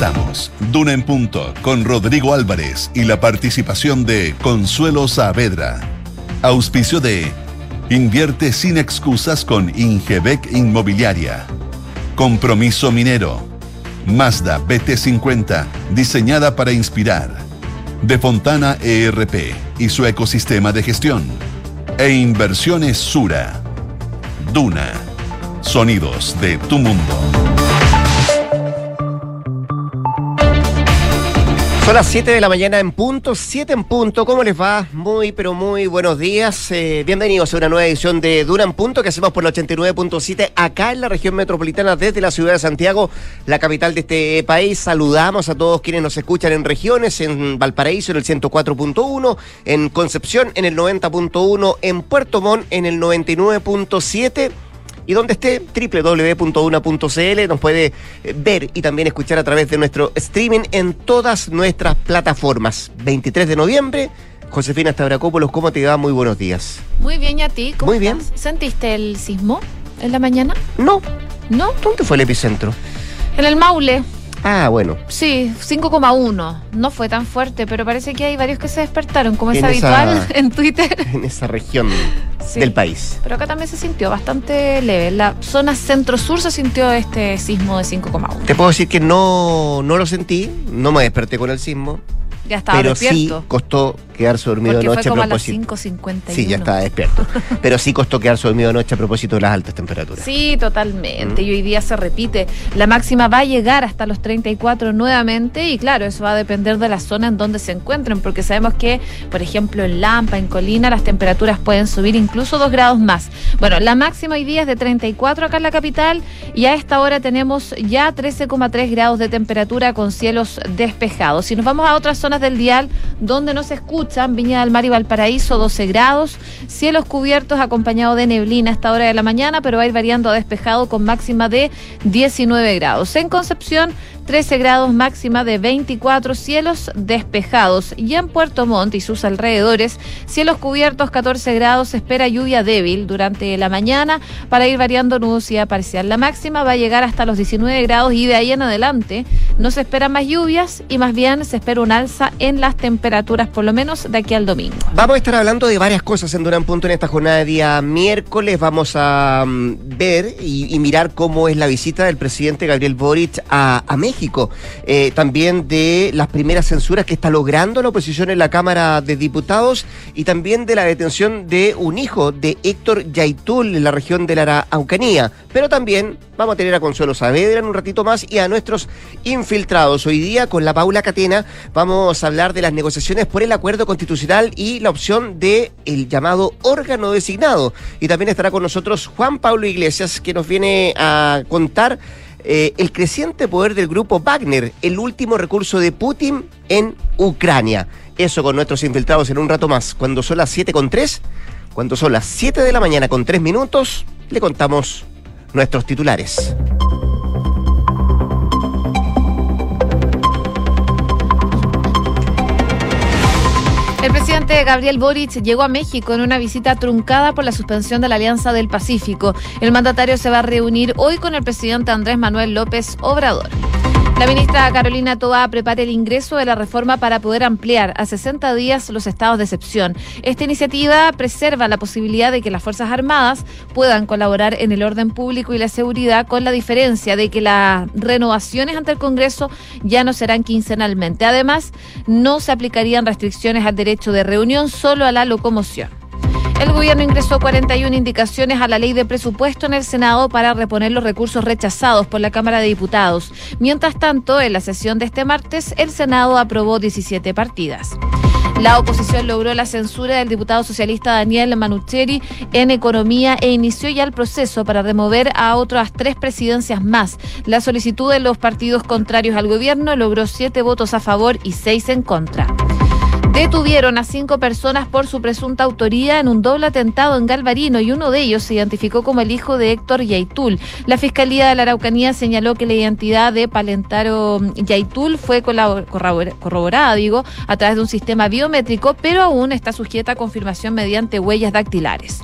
Presentamos Duna en Punto con Rodrigo Álvarez y la participación de Consuelo Saavedra. Auspicio de Invierte sin excusas con Ingebec Inmobiliaria. Compromiso Minero. Mazda BT50, diseñada para inspirar. De Fontana ERP y su ecosistema de gestión. E Inversiones Sura. Duna. Sonidos de tu mundo. Son las 7 de la mañana en punto, 7 en punto. ¿Cómo les va? Muy, pero muy buenos días. Eh, bienvenidos a una nueva edición de Dura en Punto que hacemos por la 89.7 acá en la región metropolitana desde la ciudad de Santiago, la capital de este país. Saludamos a todos quienes nos escuchan en regiones, en Valparaíso en el 104.1, en Concepción en el 90.1, en Puerto Montt en el 99.7 y donde esté, www.una.cl, nos puede eh, ver y también escuchar a través de nuestro streaming en todas nuestras plataformas. 23 de noviembre. Josefina Stavrakopoulos, ¿cómo te va? Muy buenos días. Muy bien, ¿y a ti? ¿Cómo Muy bien. estás? ¿Sentiste el sismo en la mañana? No, ¿No? ¿dónde fue el epicentro? En el Maule, Ah, bueno. sí, 5,1. No fue tan fuerte, pero parece que hay varios que se despertaron, como es esa- habitual en Twitter. En esa región Sí. del país. Pero acá también se sintió bastante leve. La zona centro-sur se sintió este sismo de 5,1. Te puedo decir que no, no lo sentí, no me desperté con el sismo, Ya estaba pero despierto. sí costó quedarse dormido porque anoche fue como a las propósito. 5.51. Sí, ya estaba despierto. pero sí costó quedarse dormido anoche a propósito de las altas temperaturas. Sí, totalmente. Mm. Y hoy día se repite. La máxima va a llegar hasta los 34 nuevamente y claro, eso va a depender de la zona en donde se encuentren, porque sabemos que, por ejemplo, en Lampa, en Colina, las temperaturas pueden subir incluso 2 grados más. Bueno, la máxima hoy día es de 34 acá en la capital y a esta hora tenemos ya 13,3 grados de temperatura con cielos despejados. Si nos vamos a otras zonas del dial donde nos escuchan, Viña del Mar y Valparaíso, 12 grados, cielos cubiertos acompañado de neblina a esta hora de la mañana, pero va a ir variando a despejado con máxima de 19 grados. En Concepción, 13 grados máxima de 24 cielos despejados. Y en Puerto Montt y sus alrededores, cielos cubiertos 14 grados, espera lluvia débil durante la mañana para ir variando nubosidad parcial. La máxima va a llegar hasta los 19 grados y de ahí en adelante no se esperan más lluvias y más bien se espera un alza en las temperaturas, por lo menos de aquí al domingo. Vamos a estar hablando de varias cosas en Durán Punto en esta jornada de día miércoles. Vamos a mm, ver y, mirar cómo es la visita del presidente Gabriel Boric a, a. Eh, también de las primeras censuras que está logrando la oposición en la Cámara de Diputados y también de la detención de un hijo de Héctor Yaitul en la región de la Araucanía. Pero también vamos a tener a Consuelo Saavedra en un ratito más y a nuestros infiltrados. Hoy día con la Paula Catena vamos a hablar de las negociaciones por el acuerdo constitucional y la opción de el llamado órgano designado. Y también estará con nosotros Juan Pablo Iglesias que nos viene a contar eh, el creciente poder del grupo Wagner, el último recurso de Putin en Ucrania. Eso con nuestros infiltrados en un rato más. Cuando son las 7 con 3, cuando son las 7 de la mañana con 3 minutos, le contamos nuestros titulares. Gabriel Boric llegó a México en una visita truncada por la suspensión de la Alianza del Pacífico. El mandatario se va a reunir hoy con el presidente Andrés Manuel López Obrador. La ministra Carolina Toa prepara el ingreso de la reforma para poder ampliar a 60 días los estados de excepción. Esta iniciativa preserva la posibilidad de que las Fuerzas Armadas puedan colaborar en el orden público y la seguridad con la diferencia de que las renovaciones ante el Congreso ya no serán quincenalmente. Además, no se aplicarían restricciones al derecho de reunión, solo a la locomoción. El gobierno ingresó 41 indicaciones a la ley de presupuesto en el Senado para reponer los recursos rechazados por la Cámara de Diputados. Mientras tanto, en la sesión de este martes, el Senado aprobó 17 partidas. La oposición logró la censura del diputado socialista Daniel Manucheri en economía e inició ya el proceso para remover a otras tres presidencias más. La solicitud de los partidos contrarios al gobierno logró siete votos a favor y seis en contra. Detuvieron a cinco personas por su presunta autoría en un doble atentado en Galvarino y uno de ellos se identificó como el hijo de Héctor Yaitul. La Fiscalía de la Araucanía señaló que la identidad de Palentaro Yaitul fue corroborada, digo, a través de un sistema biométrico, pero aún está sujeta a confirmación mediante huellas dactilares.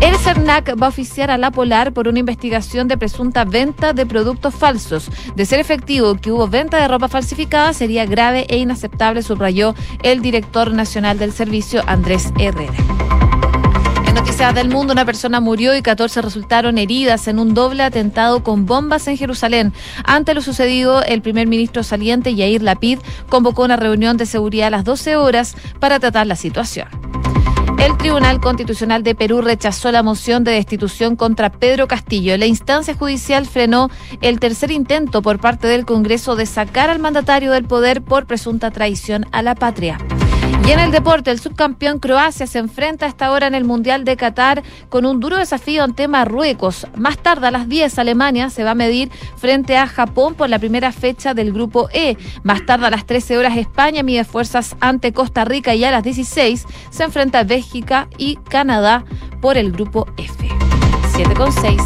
El CERNAC va a oficiar a la Polar por una investigación de presunta venta de productos falsos. De ser efectivo que hubo venta de ropa falsificada, sería grave e inaceptable, subrayó el director nacional del servicio, Andrés Herrera. En noticias del mundo, una persona murió y 14 resultaron heridas en un doble atentado con bombas en Jerusalén. Ante lo sucedido, el primer ministro saliente, Yair Lapid, convocó una reunión de seguridad a las 12 horas para tratar la situación. El Tribunal Constitucional de Perú rechazó la moción de destitución contra Pedro Castillo. La instancia judicial frenó el tercer intento por parte del Congreso de sacar al mandatario del poder por presunta traición a la patria. Y en el deporte, el subcampeón Croacia se enfrenta a esta hora en el Mundial de Qatar con un duro desafío ante Marruecos. Más tarde, a las 10, Alemania se va a medir frente a Japón por la primera fecha del Grupo E. Más tarde, a las 13 horas, España mide fuerzas ante Costa Rica y a las 16 se enfrenta a Bélgica y Canadá por el Grupo F. 7 con 6.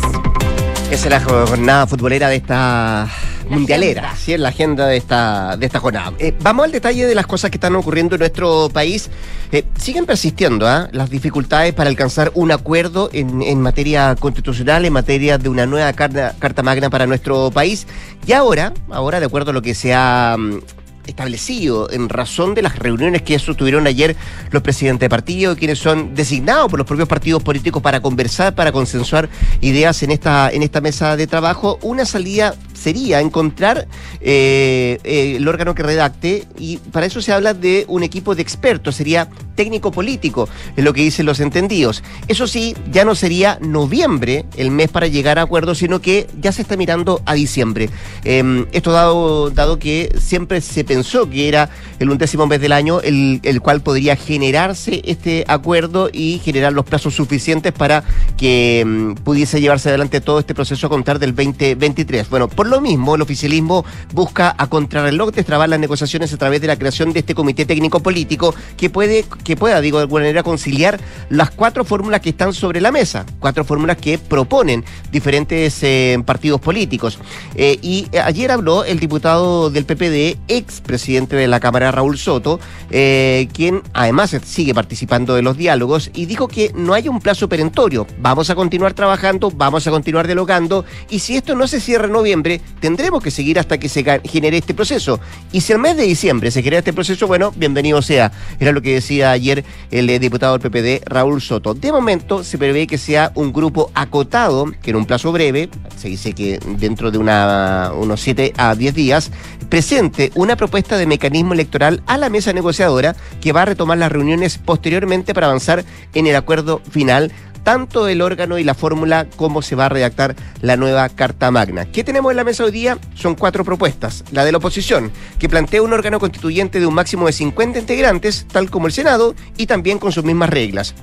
Esa es la jornada futbolera de esta mundialera, ¿sí? en la agenda de esta, de esta jornada. Eh, vamos al detalle de las cosas que están ocurriendo en nuestro país. Eh, siguen persistiendo ¿ah? las dificultades para alcanzar un acuerdo en, en, materia constitucional, en materia de una nueva carta, carta magna para nuestro país. Y ahora, ahora de acuerdo a lo que se ha mm, establecido en razón de las reuniones que sostuvieron ayer los presidentes de partido, quienes son designados por los propios partidos políticos para conversar, para consensuar ideas en esta, en esta mesa de trabajo, una salida sería encontrar eh, eh, el órgano que redacte y para eso se habla de un equipo de expertos, sería técnico-político, es lo que dicen los entendidos. Eso sí, ya no sería noviembre el mes para llegar a acuerdos, sino que ya se está mirando a diciembre. Eh, esto dado, dado que siempre se pensó que era el undécimo mes del año el, el cual podría generarse este acuerdo y generar los plazos suficientes para que um, pudiese llevarse adelante todo este proceso a contar del 2023. Bueno, por lo mismo, el oficialismo busca a contrarreloj destrabar las negociaciones a través de la creación de este comité técnico político que puede que pueda, digo, de alguna manera conciliar las cuatro fórmulas que están sobre la mesa, cuatro fórmulas que proponen diferentes eh, partidos políticos. Eh, y ayer habló el diputado del PPD, ex presidente de la Cámara, Raúl Soto, eh, quien además sigue participando de los diálogos y dijo que no hay un plazo perentorio. Vamos a continuar trabajando, vamos a continuar dialogando y si esto no se cierra en noviembre, tendremos que seguir hasta que se genere este proceso. Y si el mes de diciembre se genera este proceso, bueno, bienvenido sea. Era lo que decía ayer el eh, diputado del PPD, Raúl Soto. De momento se prevé que sea un grupo acotado, que en un plazo breve, se dice que dentro de una, unos 7 a 10 días, presente una propuesta de mecanismo electoral a la mesa negociadora que va a retomar las reuniones posteriormente para avanzar en el acuerdo final tanto el órgano y la fórmula como se va a redactar la nueva Carta Magna. ¿Qué tenemos en la mesa hoy día? Son cuatro propuestas. La de la oposición, que plantea un órgano constituyente de un máximo de 50 integrantes, tal como el Senado, y también con sus mismas reglas.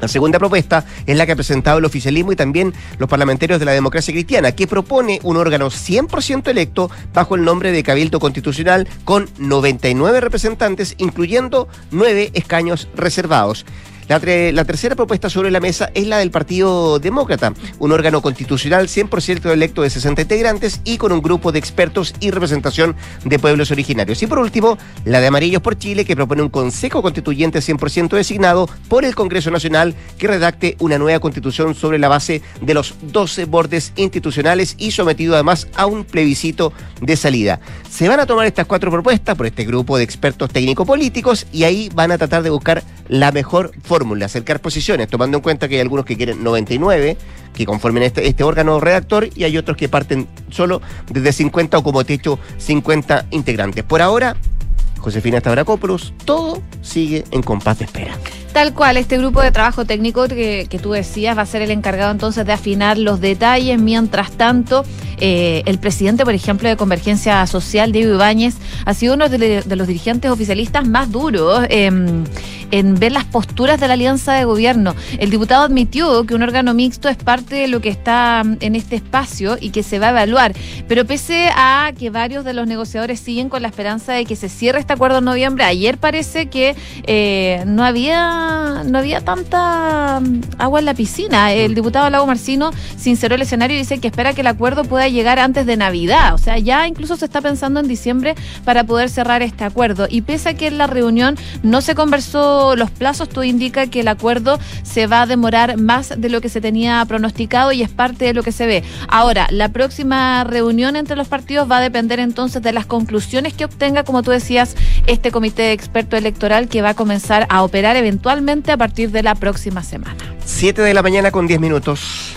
La segunda propuesta es la que ha presentado el oficialismo y también los parlamentarios de la democracia cristiana, que propone un órgano 100% electo bajo el nombre de Cabildo Constitucional con 99 representantes, incluyendo 9 escaños reservados. La, tercera propuesta sobre la mesa es la del Partido Demócrata, un órgano constitucional 100% electo de 60 integrantes y con un grupo de expertos y representación de pueblos originarios. Y por último, la de Amarillos por Chile, que propone un Consejo Constituyente 100% designado por el Congreso Nacional que redacte una nueva constitución sobre la base de los 12 bordes institucionales y sometido además a un plebiscito de salida. Se van a tomar estas cuatro propuestas por este grupo de expertos técnico-políticos y ahí van a tratar de buscar la mejor fórmula, acercar posiciones, tomando en cuenta que hay algunos que quieren 99, que conformen este, este órgano redactor, y hay otros que parten solo desde 50 o como techo 50 integrantes. Por ahora, Josefina Stavrakopoulos, todo sigue en compás de espera. Tal cual, este grupo de trabajo técnico que, que, tú decías va a ser el encargado entonces de afinar los detalles. Mientras tanto, eh, el presidente, por ejemplo, de Convergencia Social, Diego Ibáñez, ha sido uno de, los dirigentes oficialistas más duros. Eh, en ver las posturas de la alianza de gobierno. El diputado admitió que un órgano mixto es parte de lo que está en este espacio y que se va a evaluar. Pero pese a que varios de los negociadores siguen con la esperanza de que se cierre este acuerdo en noviembre, ayer parece que eh, no había no había tanta agua en la piscina. El diputado Lago Marcino sinceró el escenario y dice que espera que el acuerdo pueda llegar antes de Navidad. O sea, ya incluso se está pensando en diciembre para poder cerrar este acuerdo. Y pese a que en la reunión no se conversó los plazos, todo indica que el acuerdo se va a demorar más de lo que se tenía pronosticado y es parte de lo que se ve. Ahora, la próxima reunión entre los partidos va a depender entonces de las conclusiones que obtenga, como tú decías, este comité de experto electoral que va a comenzar a operar eventualmente a partir de la próxima semana. 7 de la mañana con 10 minutos.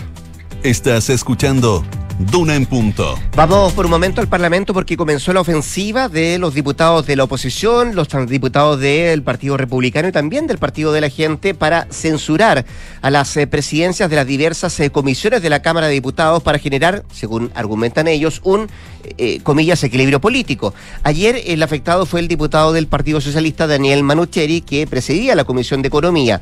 Estás escuchando Duna en punto. Vamos por un momento al Parlamento porque comenzó la ofensiva de los diputados de la oposición, los diputados del Partido Republicano y también del Partido de la Gente para censurar a las eh, presidencias de las diversas eh, comisiones de la Cámara de Diputados para generar, según argumentan ellos, un, eh, comillas, equilibrio político. Ayer el afectado fue el diputado del Partido Socialista, Daniel Manucheri, que presidía la Comisión de Economía.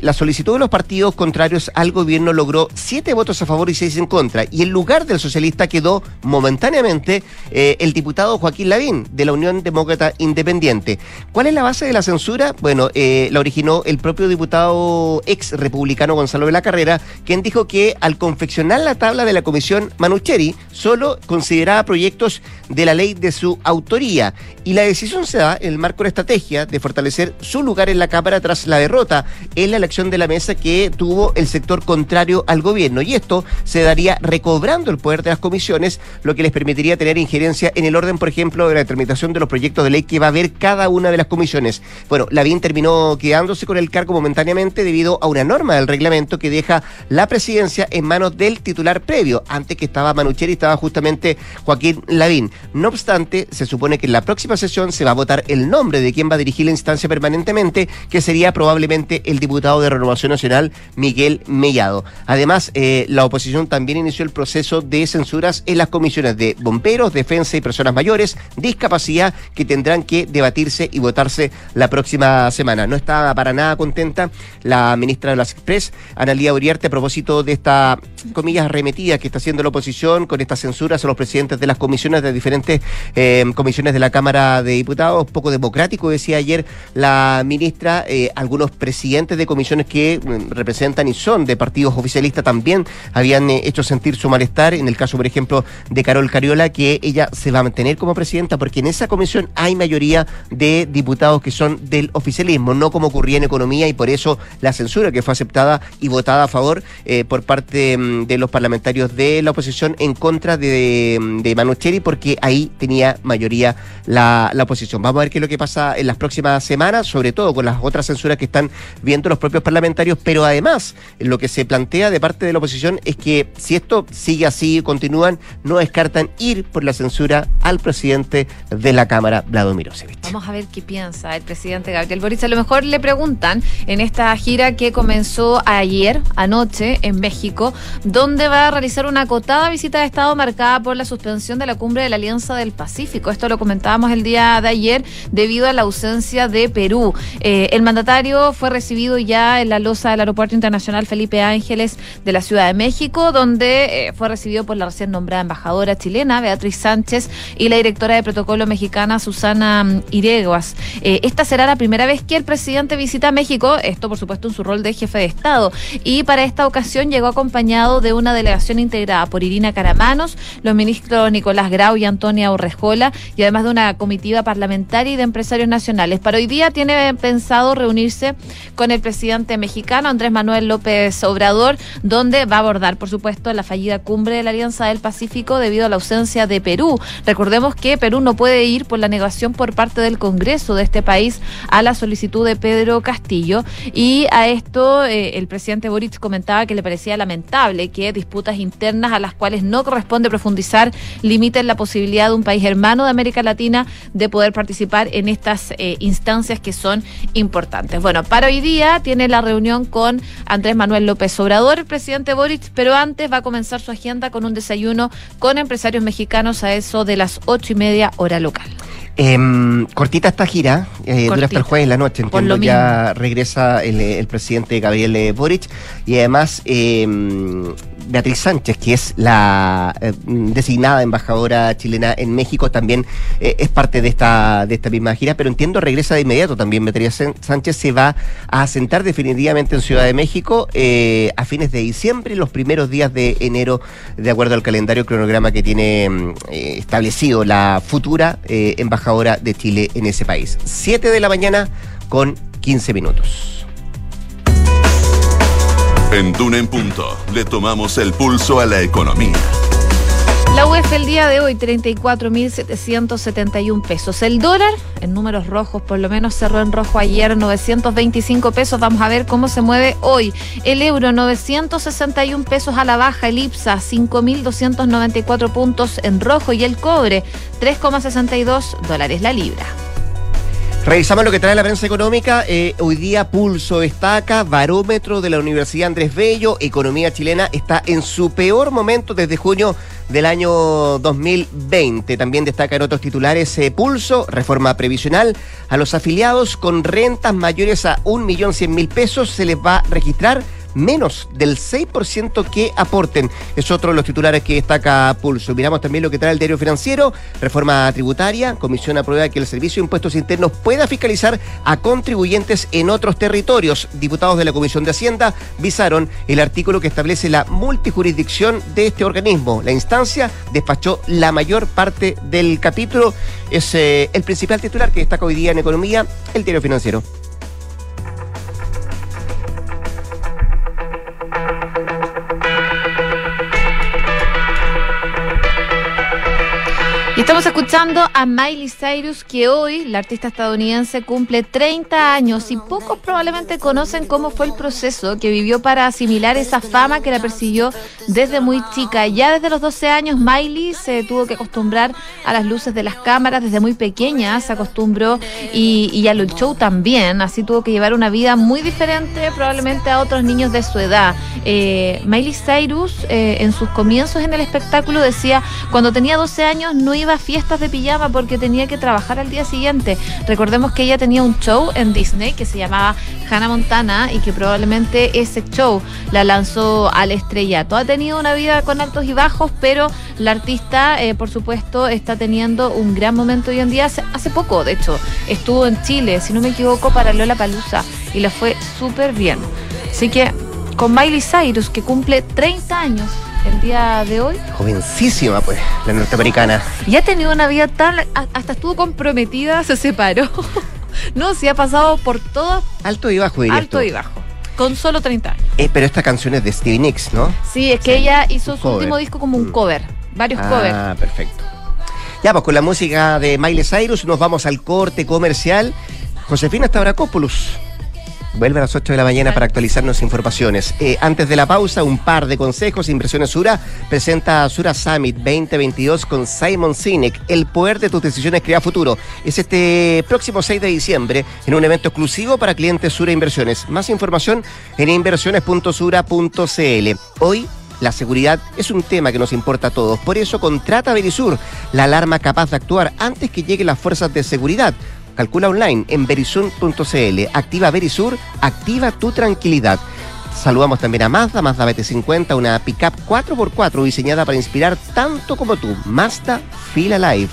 la solicitud de los partidos contrarios al gobierno logró siete votos a favor y seis en contra. Y en lugar de socialista quedó momentáneamente eh, el diputado Joaquín Lavín de la Unión Demócrata Independiente. ¿Cuál es la base de la censura? Bueno, eh, la originó el propio diputado ex republicano Gonzalo de la Carrera, quien dijo que al confeccionar la tabla de la comisión Manucheri solo consideraba proyectos de la ley de su autoría y la decisión se da en el marco de la estrategia de fortalecer su lugar en la Cámara tras la derrota en la elección de la mesa que tuvo el sector contrario al gobierno y esto se daría recobrando el poder de las comisiones, lo que les permitiría tener injerencia en el orden, por ejemplo, de la determinación de los proyectos de ley que va a haber cada una de las comisiones. Bueno, Lavín terminó quedándose con el cargo momentáneamente debido a una norma del reglamento que deja la presidencia en manos del titular previo. Antes que estaba Manucheri, estaba justamente Joaquín Lavín. No obstante, se supone que en la próxima sesión se va a votar el nombre de quien va a dirigir la instancia permanentemente, que sería probablemente el diputado de Renovación Nacional, Miguel Mellado. Además, eh, la oposición también inició el proceso de censuras en las comisiones de bomberos, defensa y personas mayores, discapacidad, que tendrán que debatirse y votarse la próxima semana. No está para nada contenta la ministra de las Express, Analía Uriarte, a propósito de esta, comillas, arremetida que está haciendo la oposición con estas censuras a los presidentes de las comisiones de diferentes eh, comisiones de la Cámara de Diputados. Poco democrático, decía ayer la ministra. Eh, algunos presidentes de comisiones que mm, representan y son de partidos oficialistas también habían eh, hecho sentir su malestar en el caso, por ejemplo, de Carol Cariola, que ella se va a mantener como presidenta porque en esa comisión hay mayoría de diputados que son del oficialismo, no como ocurría en economía y por eso la censura que fue aceptada y votada a favor por parte mm, de los parlamentarios de la oposición en contra de, de Manucheri porque ahí tenía mayoría la, oposición. Vamos a ver qué es lo que pasa en las próximas semanas, sobre todo con las otras censuras que están viendo los propios parlamentarios, pero además lo que se plantea de parte de la oposición es que si esto sigue así, continúan, no descartan ir por la censura al presidente de la Cámara, Vladimir Mirosevic. Vamos a ver qué piensa el presidente Gabriel Boric. A lo mejor le preguntan en esta gira que comenzó ayer, anoche, en México, donde va a realizar una acotada visita de Estado marcada por la suspensión de la cumbre de la Alianza del Pacífico. Esto lo comentábamos el día de ayer debido a la ausencia de Perú. Eh, el mandatario fue recibido ya en la losa del Aeropuerto Internacional Felipe Ángeles de la Ciudad de México, donde eh, fue recibido por la recién nombrada embajadora chilena, Beatriz Sánchez, y la directora de protocolo mexicana, Susana mm, Ireguas. Eh, esta será la primera vez que el presidente visita México, esto por supuesto en su rol de jefe de Estado, y para esta ocasión llegó acompañado de una delegación integrada por Irina Los ministros Nicolás Grau y Antonia Urrejola, y además de una comitiva parlamentaria y de empresarios nacionales. Para hoy día tiene pensado reunirse con el presidente mexicano, Andrés Manuel López Obrador, donde va a abordar, por supuesto, la fallida cumbre de la Alianza del Pacífico debido a la ausencia de Perú. Recordemos que Perú no puede ir por la negación por parte del Congreso de este país a la solicitud de Pedro Castillo y a esto eh, el presidente Boric comentaba que le parecía lamentable que disputas internas a las cuales no corresponde profundizar limiten la posibilidad de un país hermano de América Latina de poder participar en estas eh, instancias que son importantes. Bueno, para hoy día tiene la reunión con Andrés Manuel López Obrador, el presidente Boric, pero antes va a comenzar su agenda con un desayuno con empresarios mexicanos a eso de las ocho y media hora local. Em, cortita esta gira, eh, dura hasta el jueves en la noche. Entiendo ya regresa el, presidente Gabriel eh, Boric y además em, Beatriz Sánchez, que es la eh, designada embajadora chilena en México, también eh, es parte de esta, de esta misma gira, pero entiendo regresa de inmediato también. Beatriz Sánchez se va a asentar definitivamente en Ciudad de México eh, a fines de diciembre, los primeros días de enero, de acuerdo al calendario cronograma que tiene mm, establecido la futura embajadora de Chile en ese país. Siete de la mañana con 15 minutos. En Duna en Punto le tomamos el pulso a la economía. La UEF el día de hoy 34.771 pesos. El dólar en números rojos por lo menos cerró en rojo ayer 925 pesos. Vamos a ver cómo se mueve hoy. El euro 961 pesos a la baja. El IPSA 5.294 puntos en rojo y el cobre 3,62 dólares la libra. Revisamos lo que trae la prensa económica. Eh, hoy día Pulso destaca, barómetro de la Universidad Andrés Bello, economía chilena está en su peor momento desde junio del año 2020. También destaca en otros titulares eh, Pulso, reforma previsional. A los afiliados con rentas mayores a 1.100.000 pesos se les va a registrar menos del 6% que aporten. Es otro de los titulares que destaca Pulso. Miramos también lo que trae el diario financiero, reforma tributaria, comisión aprueba que el Servicio de Impuestos Internos pueda fiscalizar a contribuyentes en otros territorios. Diputados de la Comisión de Hacienda visaron el artículo que establece la multijurisdicción de este organismo. La instancia despachó la mayor parte del capítulo. Es eh, el principal titular que destaca hoy día en economía, el diario financiero. Estamos escuchando a Miley Cyrus, que hoy, la artista estadounidense, cumple 30 años y pocos probablemente conocen cómo fue el proceso que vivió para asimilar esa fama que la persiguió desde muy chica. Ya desde los 12 años, Miley se tuvo que acostumbrar a las luces de las cámaras, desde muy pequeña se acostumbró y, y a show también, así tuvo que llevar una vida muy diferente probablemente a otros niños de su edad. Eh, Miley Cyrus, eh, en sus comienzos en el espectáculo, decía, cuando tenía 12 años no iba a fiestas de pijama porque tenía que trabajar al día siguiente. Recordemos que ella tenía un show en Disney que se llamaba Hannah Montana y que probablemente ese show la lanzó al estrellato. Ha tenido una vida con altos y bajos, pero la artista, eh, por supuesto, está teniendo un gran momento hoy en día. Hace, poco, de hecho, estuvo en Chile, si no me equivoco, para Lola Palusa y le fue súper bien. Así que con Miley Cyrus, que cumple 30 años, el día de hoy. Jovencísima, pues, la norteamericana. Y ha tenido una vida tan. Hasta estuvo comprometida, se separó. no, sí ha pasado por todo. Alto y bajo, diría Alto y bajo. Con solo 30 años. Eh, pero esta canción es de Stevie Nicks, ¿no? Sí, es que ella hizo su último disco como un mm. cover. Varios covers. Ah, perfecto. Ya, pues con la música de Miley Cyrus nos vamos al corte comercial. Josefina Stavrakopoulos Vuelve a las 8 de la mañana para actualizarnos informaciones. Eh, antes de la pausa, un par de consejos. Inversiones Sura presenta Sura Summit 2022 con Simon Sinek. El poder de tus decisiones crea futuro. Es este próximo 6 de diciembre en un evento exclusivo para clientes Sura Inversiones. Más información en inversiones.sura.cl. Hoy la seguridad es un tema que nos importa a todos. Por eso contrata Verisur, la alarma capaz de actuar antes que lleguen las fuerzas de seguridad. Calcula online en verisur.cl. Activa Verisur, activa tu tranquilidad. Saludamos también a Mazda, Mazda BT50, una pickup 4x4 diseñada para inspirar tanto como tú. Mazda Fila Live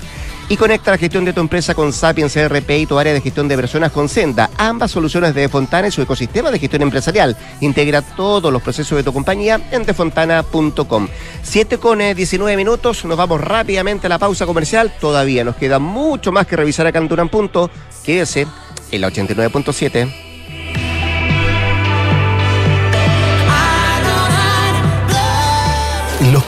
y conecta la gestión de tu empresa con Sapiens CRP y tu área de gestión de personas con Senda. Ambas soluciones de Defontana y su ecosistema de gestión empresarial. Integra todos los procesos de tu compañía en defontana.com. 7 con 19 eh, minutos, nos vamos rápidamente a la pausa comercial. Todavía nos queda mucho más que revisar acá en Punto. Quédese en la 89.7.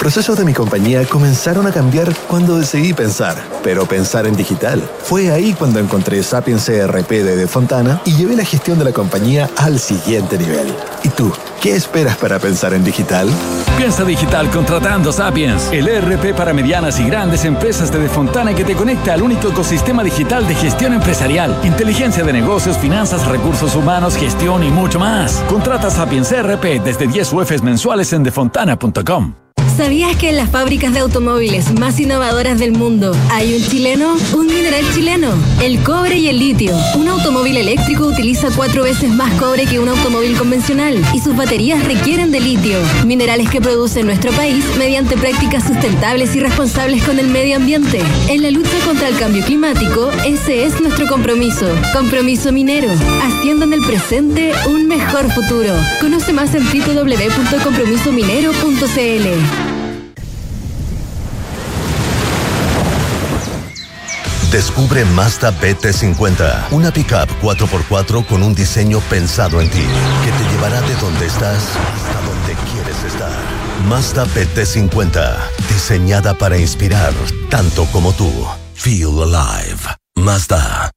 procesos de mi compañía comenzaron a cambiar cuando decidí pensar, pero pensar en digital. Fue ahí cuando encontré Sapiens CRP de De Fontana y llevé la gestión de la compañía al siguiente nivel. ¿Y tú? ¿Qué esperas para pensar en digital? Piensa digital contratando Sapiens, el ERP para medianas y grandes empresas de De Fontana que te conecta al único ecosistema digital de gestión empresarial, inteligencia de negocios, finanzas, recursos humanos, gestión y mucho más. Contrata Sapiens ERP desde 10 UFs mensuales en defontana.com. ¿Sabías que en las fábricas de automóviles más innovadoras del mundo hay un chileno? Un mineral chileno, el cobre y el litio. Un automóvil eléctrico utiliza cuatro veces más cobre que un automóvil convencional y sus baterías requieren de litio, minerales que produce nuestro país mediante prácticas sustentables y responsables con el medio ambiente. En la lucha contra el cambio climático, ese es nuestro compromiso. Compromiso minero, haciendo en el presente un mejor futuro. Conoce más en www.compromisominero.cl. Descubre Mazda BT50, una pickup 4x4 con un diseño pensado en ti, que te llevará de donde estás hasta donde quieres estar. Mazda BT50, diseñada para inspirar tanto como tú. Feel alive. Mazda,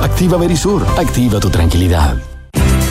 Activa Verisur. Activa tu tranquilidad.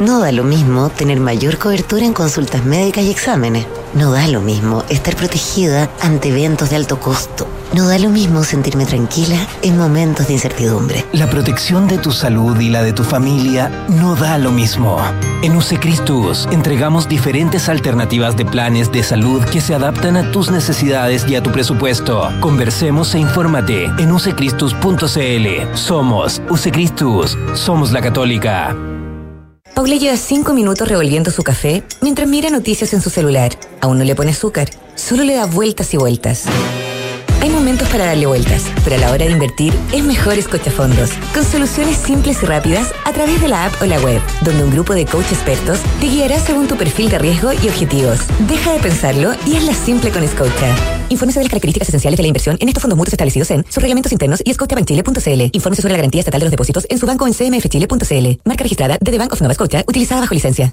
No da lo mismo tener mayor cobertura en consultas médicas y exámenes. No da lo mismo estar protegida ante eventos de alto costo. No da lo mismo sentirme tranquila en momentos de incertidumbre. La protección de tu salud y la de tu familia no da lo mismo. En Usecristus entregamos diferentes alternativas de planes de salud que se adaptan a tus necesidades y a tu presupuesto. Conversemos e infórmate en usecristus.cl. Somos Usecristus. Somos la Católica. Paula lleva cinco minutos revolviendo su café mientras mira noticias en su celular. Aún no le pone azúcar, solo le da vueltas y vueltas. Hay momentos para darle vueltas, pero a la hora de invertir es mejor escochafondos, con soluciones simples y rápidas a través de la app o la web, donde un grupo de coach expertos te guiará según tu perfil de riesgo y objetivos. Deja de pensarlo y hazla simple con Scotia. Infórmese de las características esenciales de la inversión en estos fondos mutuos establecidos en sus reglamentos internos y scotiabankchile.cl. Infórmese sobre la garantía estatal de los depósitos en su banco en cmfchile.cl. Marca registrada de The Bank of Nova Scotia, utilizada bajo licencia.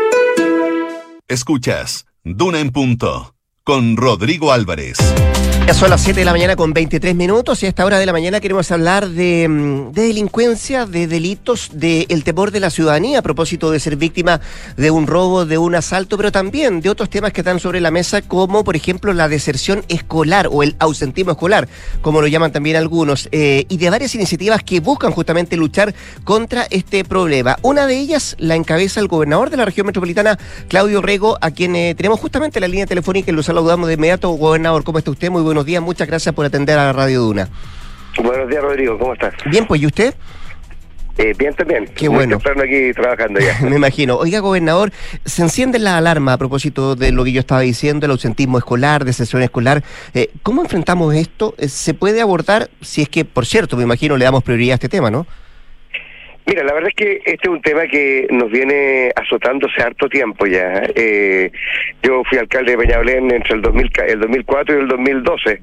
Escuchas Duna en punto con Rodrigo Álvarez. Ya son las 7 de la mañana con 23 minutos y a esta hora de la mañana queremos hablar de, mm, de delincuencia, de delitos, del el temor de la ciudadanía a propósito de ser víctima de un robo, de un asalto, pero también de otros temas que están sobre la mesa como por ejemplo la deserción escolar o el ausentismo escolar, como lo llaman también algunos, eh, y de varias iniciativas que buscan justamente luchar contra este problema. Una de ellas la encabeza el gobernador de la región metropolitana, Claudio Rego, a quien eh, tenemos justamente la línea telefónica y lo saludamos de inmediato. Gobernador, ¿cómo está usted? Muy buenos días, muchas gracias por atender a la Radio Duna. Buenos días, Rodrigo, ¿cómo estás? Bien, pues, ¿y usted? Eh, bien también. Qué Muy bueno. aquí trabajando ya. Me imagino. Oiga, gobernador, se enciende la alarma a propósito de lo que yo estaba diciendo, el ausentismo escolar, de sesión escolar. Eh, ¿Cómo enfrentamos esto? Eh, ¿Se puede abordar si es que, por cierto, me imagino, le damos prioridad a este tema, ¿no? Mira, la verdad es que este es un tema que nos viene azotando hace harto tiempo ya. Eh, yo fui alcalde de Peñablén entre el, 2000, ca- el 2004 y el 2012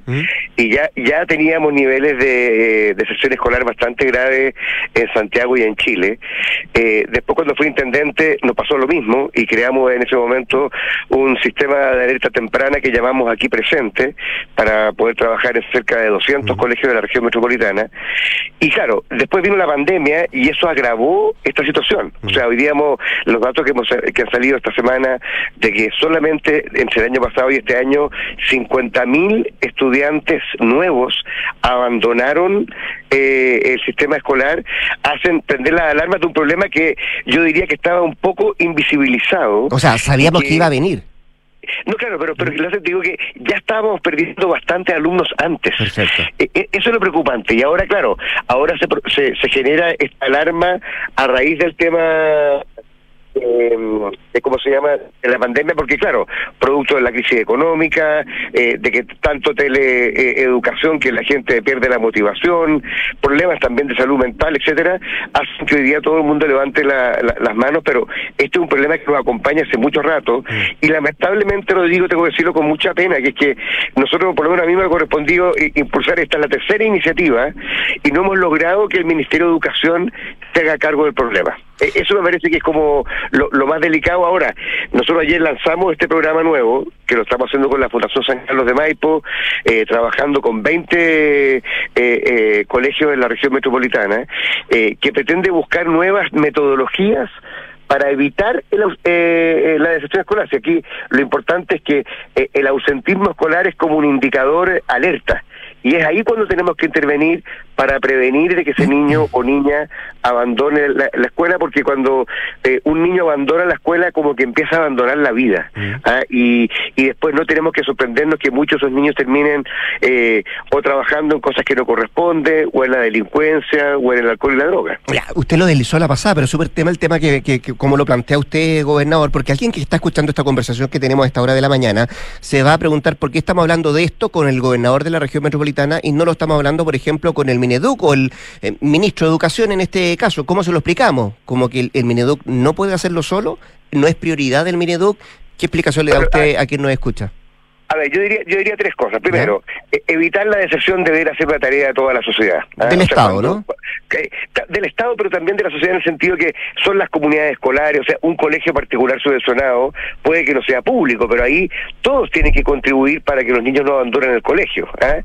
y ya ya teníamos niveles de, eh, de sección escolar bastante graves en Santiago y en Chile. Eh, después cuando fui intendente nos pasó lo mismo y creamos en ese momento un sistema de alerta temprana que llamamos aquí presente para poder trabajar en cerca de 200 colegios de la región metropolitana. Y claro, después vino la pandemia y eso agravó esta situación. O sea, hoy día hemos- los datos que, hemos, que han salido esta semana de que solamente entre el año pasado y este año 50.000 estudiantes nuevos abandonaron eh, el sistema escolar, hacen prender las alarmas de un problema que yo diría que estaba un poco invisibilizado. O sea, sabíamos que iba a venir. No, claro, pero, pero lo que digo que ya estábamos perdiendo bastantes alumnos antes. Perfecto. E- e- Eso es lo preocupante. Y ahora, claro, ahora se, se, se genera esta alarma a raíz del tema de, ¿cómo se llama?, de la pandemia, porque claro, producto de la crisis económica, eh, de que tanto teleeducación que la gente pierde la motivación, problemas también de salud mental, etcétera, hacen que hoy día todo el mundo levante las manos, pero este es un problema que nos acompaña hace mucho rato mm. y lamentablemente lo digo, tengo que decirlo con mucha pena, que es que nosotros, por lo menos a mí me ha correspondido impulsar esta la tercera iniciativa y no hemos logrado que el Ministerio de Educación se haga cargo del problema. E, eso me parece que es como lo, más delicado ahora. Nosotros ayer lanzamos este programa nuevo, que lo estamos haciendo con la Fundación San Carlos de Maipo, eh, trabajando con 20 eh, eh, colegios en la región metropolitana, que pretende buscar nuevas metodologías para evitar la decepción escolar. aquí lo importante es que el ausentismo escolar es como un indicador alerta. Y es ahí cuando tenemos que intervenir para prevenir de que ese niño o niña abandone la, escuela, porque cuando eh, un niño abandona la escuela, como que empieza a abandonar la vida. ¿ah? Y, y después no tenemos que sorprendernos que muchos de esos niños terminen eh, o trabajando en cosas que no corresponden, o en la delincuencia, o en el alcohol y la droga. usted lo deslizó la pasada, pero súper tema el tema que, que, como lo plantea usted, gobernador, porque alguien que está escuchando esta conversación que tenemos a esta hora de la mañana se va a preguntar por qué estamos hablando de esto con el gobernador de la región metropolitana y no lo estamos hablando, por ejemplo, con el Mineduc o el eh, ministro de Educación en este caso. ¿Cómo se lo explicamos? ¿Como que el, Mineduc no puede hacerlo solo? ¿No es prioridad del Mineduc? ¿Qué explicación le da usted a quien nos escucha? A ver, yo diría, yo diría tres cosas. Primero, e, evitar la decepción de ver hacer la tarea de toda la sociedad. ¿ah? Del Estado, ¿no? del Estado, pero también de la sociedad en el sentido que son las comunidades escolares, o sea, un colegio particular subvencionado puede que no sea público, pero ahí todos tienen que contribuir para que los niños no abandonen el colegio. ¿ah?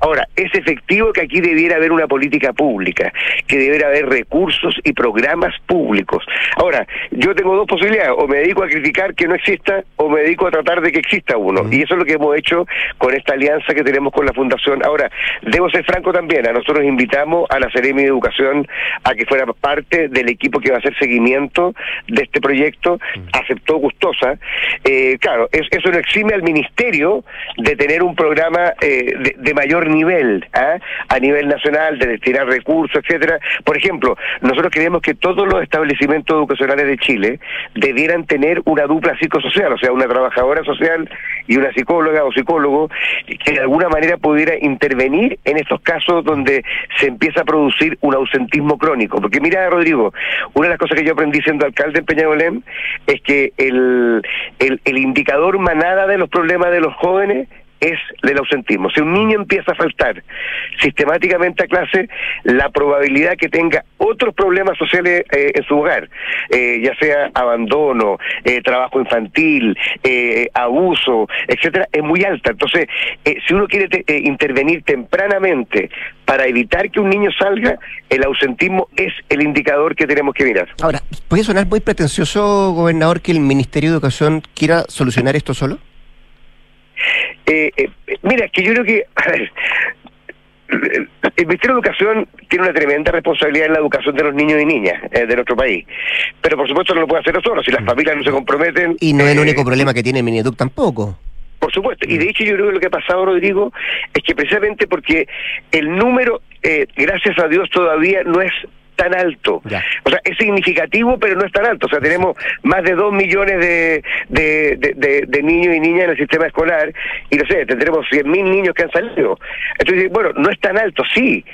Ahora, es efectivo que aquí debiera haber una política pública, que debiera haber recursos y programas públicos. Ahora, yo tengo dos posibilidades, o me dedico a criticar que no exista, o me dedico a tratar de que exista uno. Y eso es lo que hemos hecho con esta alianza que tenemos con la Fundación. Ahora, debo ser franco también, a nosotros invitamos a la Seremi de Educación a que fuera parte del equipo que va a hacer seguimiento de este proyecto, aceptó gustosa. Eh, claro, eso no exime al Ministerio de tener un programa eh, de, mayor nivel, ¿ah? a nivel nacional, de destinar recursos, etcétera. Por ejemplo, nosotros creemos que todos los establecimientos educacionales de Chile debieran tener una dupla psicosocial, o sea, una trabajadora social y una psicóloga o psicólogo que de alguna manera pudiera intervenir en estos casos donde se empieza a producir un ausentismo crónico. Porque mira, Rodrigo, una de las cosas que yo aprendí siendo alcalde en Peñalolén es que el, el, el indicador manada de los problemas de los jóvenes es del ausentismo. Si un niño empieza a faltar sistemáticamente a clase, la probabilidad que tenga otros problemas sociales eh, en su hogar, eh, ya sea abandono, eh, trabajo infantil, abuso, etcétera, es muy alta. Entonces, si uno quiere intervenir tempranamente para evitar que un niño salga, el ausentismo es el indicador que tenemos que mirar. Ahora, ¿puede sonar muy pretencioso, gobernador, que el Ministerio de Educación quiera solucionar esto solo? Eh, eh, mira, que yo creo que, a ver, el Ministerio de Educación tiene una tremenda responsabilidad en la educación de los niños y niñas eh, de nuestro país. Pero por supuesto no lo puede hacer solo, si las mm. familias no se comprometen. Y no es el eh, único problema que tiene Mineduc tampoco. Por supuesto, y de mm. hecho yo creo que lo que ha pasado, Rodrigo, es que precisamente porque el número, gracias a Dios, todavía no es tan alto. O sea, es significativo, pero no es tan alto. O sea, tenemos más de dos millones de, de, niños y niñas en el sistema escolar y no sé, tendremos cien mil niños que han salido. Entonces, bueno, no es tan alto, sí,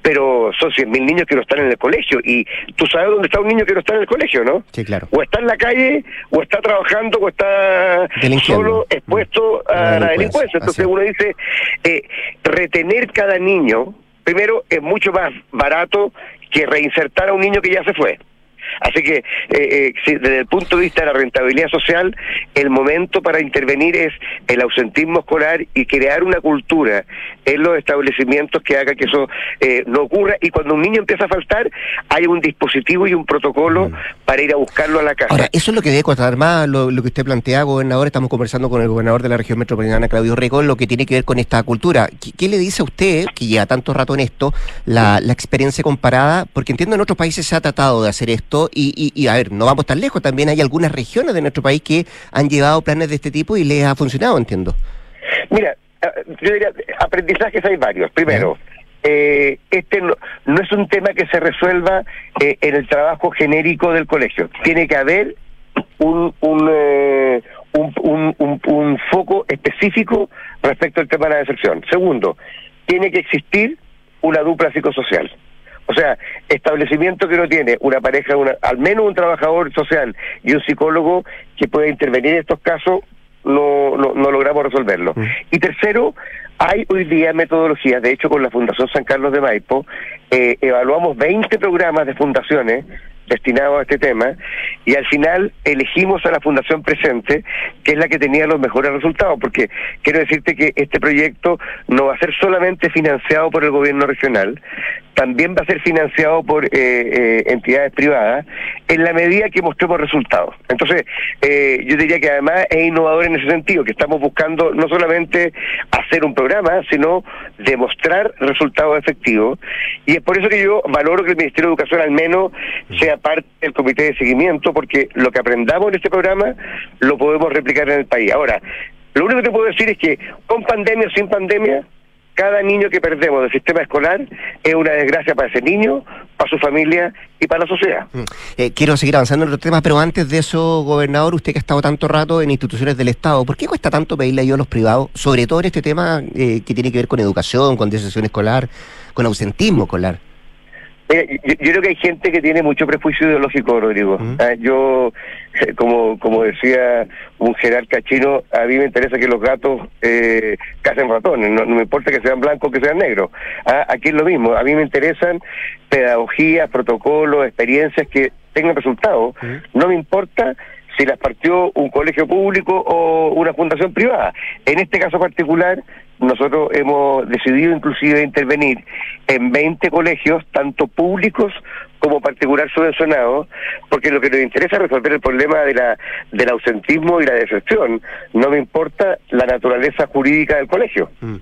pero son cien mil niños que no están en el colegio y tú sabes dónde está un niño que no está en el colegio, ¿no? Sí, claro. O está en la calle, o está trabajando, o está solo expuesto mm. a la delincuencia. Entonces uno dice, eh, retener cada niño, primero es mucho más barato que reinsertar a un niño que ya se fue. Así que, eh, eh desde el punto de vista de la rentabilidad social, el momento para intervenir es el ausentismo escolar y crear una cultura en los establecimientos que haga que eso eh, no ocurra. Y cuando un niño empieza a faltar, hay un dispositivo y un protocolo mm. para ir a buscarlo a la casa. Ahora, eso es lo que debe costar más, lo, que usted plantea, gobernador. Estamos conversando con el gobernador de la región metropolitana, Claudio Rego, lo que tiene que ver con esta cultura. ¿Qué, le dice a usted, que lleva tanto rato en esto, la, la experiencia comparada? Porque entiendo en otros países se ha tratado de hacer esto y, a ver, no vamos tan lejos, también hay algunas regiones de nuestro país que han llevado planes de este tipo y les ha funcionado, entiendo. Mira, yo diría, aprendizajes hay varios. Primero, eh, este no, es un tema que se resuelva eh, en el trabajo genérico del colegio. Tiene que haber un, un, eh, un, un, un, foco específico respecto al tema de la deserción. Segundo, tiene que existir una dupla psicosocial. O sea, establecimiento que no tiene una pareja, una, al menos un trabajador social y un psicólogo que pueda intervenir en estos casos, no, no, no logramos resolverlo. Mm. Y tercero, hay hoy día metodologías, de hecho con la Fundación San Carlos de Maipo, eh, evaluamos 20 programas de fundaciones destinado a este tema y al final elegimos a la Fundación Presente, que es la que tenía los mejores resultados, porque quiero decirte que este proyecto no va a ser solamente financiado por el gobierno regional, también va a ser financiado por eh, eh, entidades privadas en la medida que mostremos resultados. Entonces, eh, yo diría que además es innovador en ese sentido, que estamos buscando no solamente hacer un programa, sino demostrar resultados efectivos. Y es por eso que yo valoro que el Ministerio de Educación al menos sea parte del comité de seguimiento, porque lo que aprendamos en este programa lo podemos replicar en el país. Ahora, lo único que te puedo decir es que con pandemia o sin pandemia, cada niño que perdemos del sistema escolar es una desgracia para ese niño, para su familia y para la sociedad. Mm. Eh, quiero seguir avanzando en otro tema, pero antes de eso, gobernador, usted que ha estado tanto rato en instituciones del Estado, ¿por qué cuesta tanto pedirle ayuda a los privados, sobre todo en este tema eh, que tiene que ver con educación, con decisión escolar, con ausentismo escolar? Yo, creo que hay gente que tiene mucho prejuicio ideológico, Rodrigo. Ah, yo, eh, como como decía un general cachino, a mí me interesa que los gatos eh, casen ratones, no, me importa que sean blancos o que sean negros. Ah, aquí es lo mismo, a mí me interesan pedagogías, protocolos, experiencias que tengan resultados. No me importa si las partió un colegio público o una fundación privada. En este caso particular, nosotros hemos decidido inclusive intervenir en 20 colegios, tanto públicos como particular subvencionado, porque lo que nos interesa es resolver el problema de la, del ausentismo y la deserción. No me importa la naturaleza jurídica del colegio. Mm.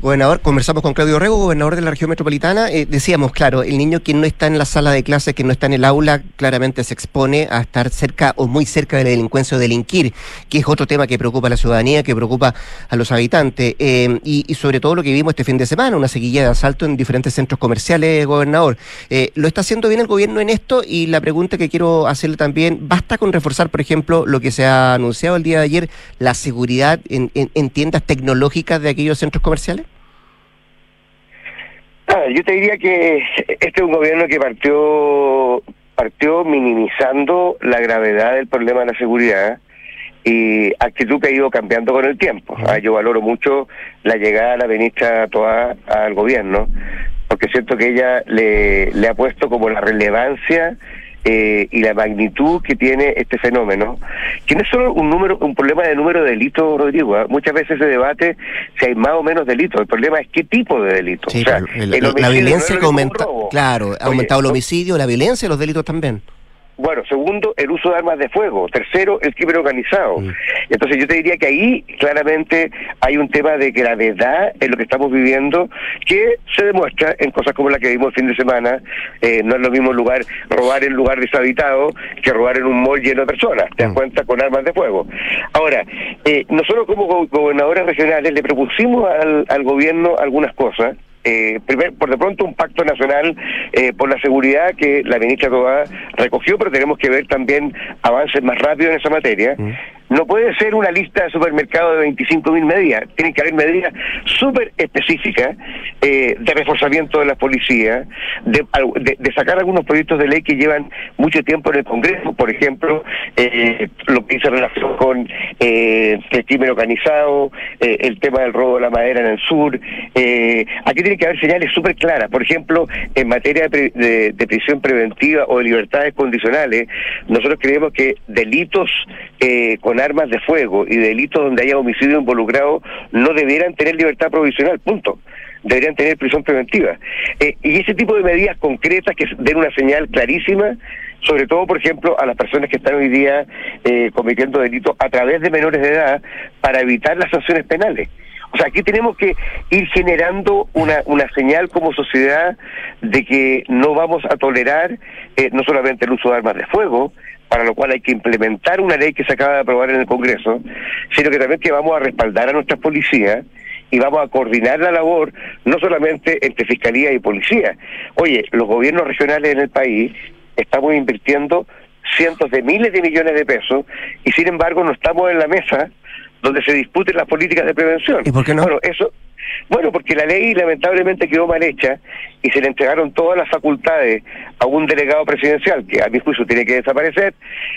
Gobernador, conversamos con Claudio Rego, gobernador de la región metropolitana. Eh, decíamos, claro, el niño que no está en la sala de clases, que no está en el aula, claramente se expone a estar cerca o muy cerca de la delincuencia o delinquir, que es otro tema que preocupa a la ciudadanía, que preocupa a los habitantes. Eh, y, sobre todo lo que vimos este fin de semana, una seguilla de asalto en diferentes centros comerciales, gobernador. Eh, ¿Lo está haciendo bien el gobierno en esto? Y la pregunta que quiero hacerle también, ¿basta con reforzar, por ejemplo, lo que se ha anunciado el día de ayer, la seguridad en, tiendas tecnológicas de aquellos centros comerciales? Ah, yo te diría que este es un gobierno que partió partió minimizando la gravedad del problema de la seguridad y actitud que ha ido cambiando con el tiempo. Ah, yo valoro mucho la llegada de la ministra Toa al gobierno, porque siento que ella le, le ha puesto como la relevancia eh, y la magnitud que tiene este fenómeno, que no es solo un número, un problema de número de delitos, Rodrigo. ¿ah? Muchas veces se debate si hay más o menos delitos. El problema es qué tipo de delitos. la, violencia que aumenta, claro, ha aumentado el homicidio, la violencia y los delitos también. Bueno, segundo, el uso de armas de fuego. Tercero, el crimen organizado. Mm. Entonces yo te diría que ahí claramente hay un tema de gravedad en lo que estamos viviendo que se demuestra en cosas como la que vimos el fin de semana. Eh, no es lo mismo lugar robar en lugar deshabitado que robar en un mall lleno de personas. Te das mm. cuenta con armas de fuego. Ahora, eh, nosotros como gobernadores regionales le propusimos al, al gobierno algunas cosas eh, primer, por de pronto un pacto nacional eh, por la seguridad que la ministra Tobá recogió, pero tenemos que ver también avances más rápidos en esa materia. Mm. No puede ser una lista de supermercados de 25 mil medidas, tienen que haber medidas súper específicas eh, de reforzamiento de la policía, de, sacar algunos proyectos de ley que llevan mucho tiempo en el Congreso, por ejemplo, eh, lo que dice relación con eh, el crimen organizado, eh, el tema del robo de la madera en el sur. aquí tiene que haber señales súper claras, por ejemplo, en materia de, de, prisión preventiva o de libertades condicionales, nosotros creemos que delitos con armas de fuego y delitos donde haya homicidio involucrado no debieran tener libertad provisional, punto. Deberían tener prisión preventiva. Eh, y ese tipo de medidas concretas que den una señal clarísima, sobre todo, por ejemplo, a las personas que están hoy día eh, cometiendo delitos a través de menores de edad para evitar las sanciones penales. O sea, aquí tenemos que ir generando una, una señal como sociedad de que no vamos a tolerar eh, no solamente el uso de armas de fuego, para lo cual hay que implementar una ley que se acaba de aprobar en el Congreso, sino que también que vamos a respaldar a nuestras policías y vamos a coordinar la labor no solamente entre fiscalía y policía. Oye, los gobiernos regionales en el país estamos invirtiendo cientos de miles de millones de pesos y sin embargo no estamos en la mesa donde se disputen las políticas de prevención. ¿Y por qué no? Bueno, eso, bueno, porque la ley lamentablemente quedó mal hecha y se le entregaron todas las facultades a un delegado presidencial, que a mi juicio tiene que desaparecer,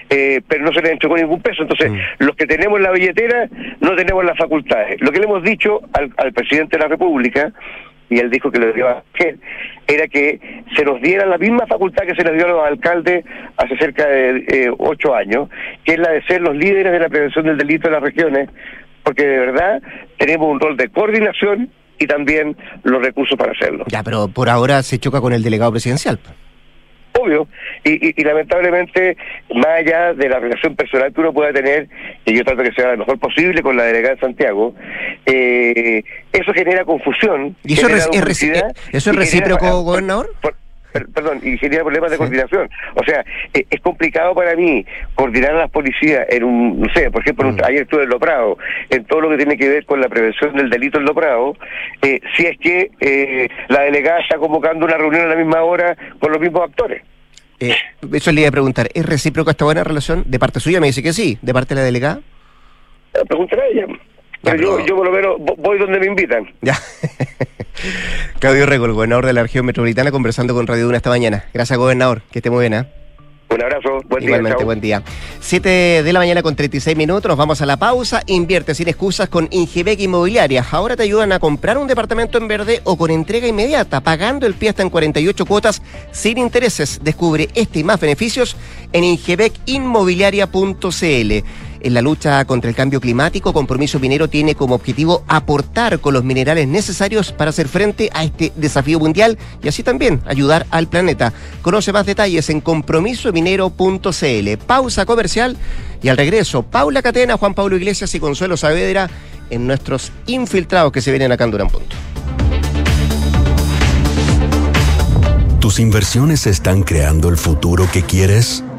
eh, pero no se le entregó ningún peso. Entonces, Mm. los que tenemos la billetera no tenemos las facultades. Lo que le hemos dicho al, al presidente de la República, y él dijo que lo iba a hacer, era que se nos diera la misma facultad que se les dio a los alcaldes hace cerca de eh, ocho años, que es la de ser los líderes de la prevención del delito en las regiones, porque de verdad tenemos un rol de coordinación y también los recursos para hacerlo. Ya, pero por ahora se choca con el delegado presidencial. Obvio, y, y- y lamentablemente, más allá de la relación personal que uno pueda tener, y yo trato que sea lo mejor posible con la delegada de Santiago, eh, eso genera confusión. ¿Y eso es genera es eso es genera- recíproco, gobernador? por- perdón, y genera problemas de coordinación. O sea, eh, es complicado para mí coordinar a las policías en un, no sé, por ejemplo, un- ayer estuve en Loprado, en todo lo que tiene que ver con la prevención del delito en Loprado, eh, si es que eh, la delegada está convocando una reunión a la misma hora con los mismos actores. Eh, eso le iba a preguntar, ¿es recíproca esta buena relación? De parte suya me dice que sí, de parte de la delegada. Pregúntale a ella. Pero yo, yo por lo menos vo- voy donde me invitan. Ya. Claudio Rego, el gobernador de la región metropolitana, conversando con Radio Una esta mañana. Gracias, gobernador. Que esté muy bien, ¿eh? Un abrazo, buen día. Igualmente, chao. buen día. 7 de la mañana con 36 minutos, nos vamos a la pausa. Invierte sin excusas con Ingebec Inmobiliaria. Ahora te ayudan a comprar un departamento en verde o con entrega inmediata, pagando el pie hasta en 48 cuotas sin intereses. Descubre este y más beneficios en ingebecinmobiliaria.cl. En la lucha contra el cambio climático, Compromiso Minero tiene como objetivo aportar con los minerales necesarios para hacer frente a este desafío mundial y así también ayudar al planeta. Conoce más detalles en compromisominero.cl. Pausa comercial y al regreso, Paula Catena, Juan Pablo Iglesias y Consuelo Saavedra en nuestros infiltrados que se vienen acá en Durán Punto. ¿Tus inversiones están creando el futuro que quieres?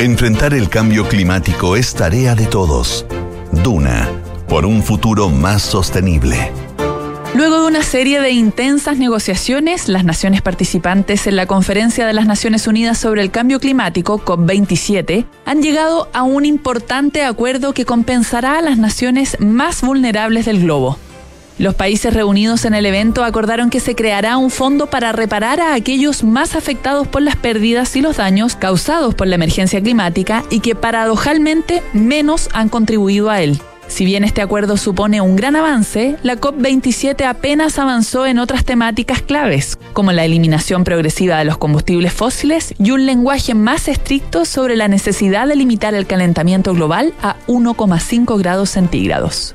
Enfrentar el cambio climático es tarea de todos. Duna, por un futuro más sostenible. Luego de una serie de intensas negociaciones, las naciones participantes en la Conferencia de las Naciones Unidas sobre el Cambio Climático, COP27, han llegado a un importante acuerdo que compensará a las naciones más vulnerables del globo. Los países reunidos en el evento acordaron que se creará un fondo para reparar a aquellos más afectados por las pérdidas y los daños causados por la emergencia climática y que paradojalmente menos han contribuido a él. Si bien este acuerdo supone un gran avance, la COP27 apenas avanzó en otras temáticas claves, como la eliminación progresiva de los combustibles fósiles y un lenguaje más estricto sobre la necesidad de limitar el calentamiento global a 1,5 grados centígrados.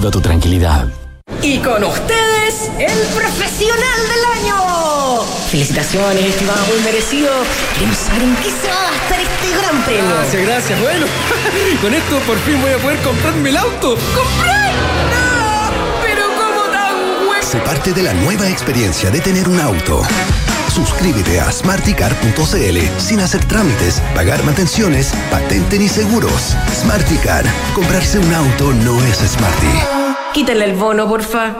tu tranquilidad. Y con ustedes, el profesional del año. Felicitaciones, estimado, muy merecido. Queremos saber en qué se va a gastar este gran premio. Gracias, gracias. Bueno, con esto por fin voy a poder comprarme el auto. ¡Comprar! ¡No! ¡Pero cómo tan bueno! Se parte de la nueva experiencia de tener un auto. Suscríbete a smarticar.cl sin hacer trámites, pagar mantenciones, patente ni seguros. Smarticar. Comprarse un auto no es smarty. Quítale el bono, porfa.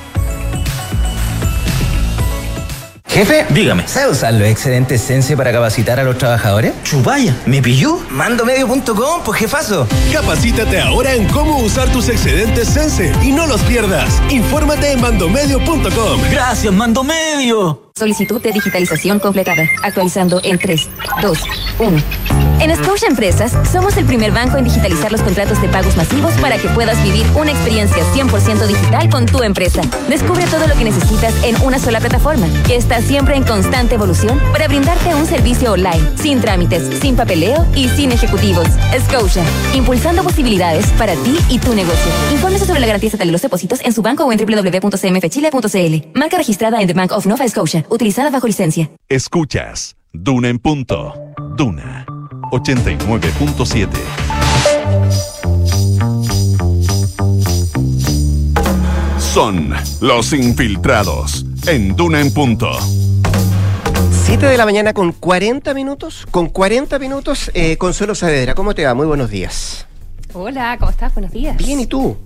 Jefe, dígame. ¿Sabe usar los excedentes Sense para capacitar a los trabajadores? Chupaya, ¿me pilló? Mandomedio.com, pues jefazo. Capacítate ahora en cómo usar tus excedentes Sense y no los pierdas. Infórmate en mandomedio.com. Gracias, Mandomedio. Solicitud de digitalización completada. Actualizando en 3, 2, 1. En Scotia Empresas somos el primer banco en digitalizar los contratos de pagos masivos para que puedas vivir una experiencia 100% digital con tu empresa. Descubre todo lo que necesitas en una sola plataforma, que está siempre en constante evolución para brindarte un servicio online, sin trámites, sin papeleo y sin ejecutivos. Scotia, impulsando posibilidades para ti y tu negocio. Infórmese sobre la garantía estatal de los depósitos en su banco o en www.cmfchile.cl. Marca registrada en The Bank of Nova Scotia, utilizada bajo licencia. Escuchas Duna en punto. Duna 89.7. Son los infiltrados en Duna en punto. 7 de la mañana con 40 minutos. Con 40 minutos, eh, Consuelo Saavedra, ¿cómo te va? Muy buenos días. Hola, ¿cómo estás? Buenos días. Bien, ¿y tú?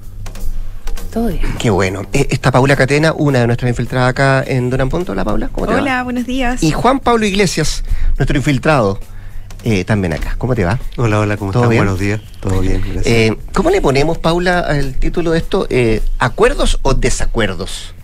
Todo bien. Qué bueno. Eh, está Paula Catena, una de nuestras infiltradas acá en Duna en Punto. Hola, Paula, ¿cómo te va? Hola, buenos días. Y Juan Pablo Iglesias, nuestro infiltrado, eh, también acá. ¿Cómo te va? Hola, hola, ¿cómo ¿Todo estás? Buenos días. Todo bien, gracias. Eh, ¿Cómo le ponemos, Paula, al título de esto? Eh, ¿Acuerdos o desacuerdos?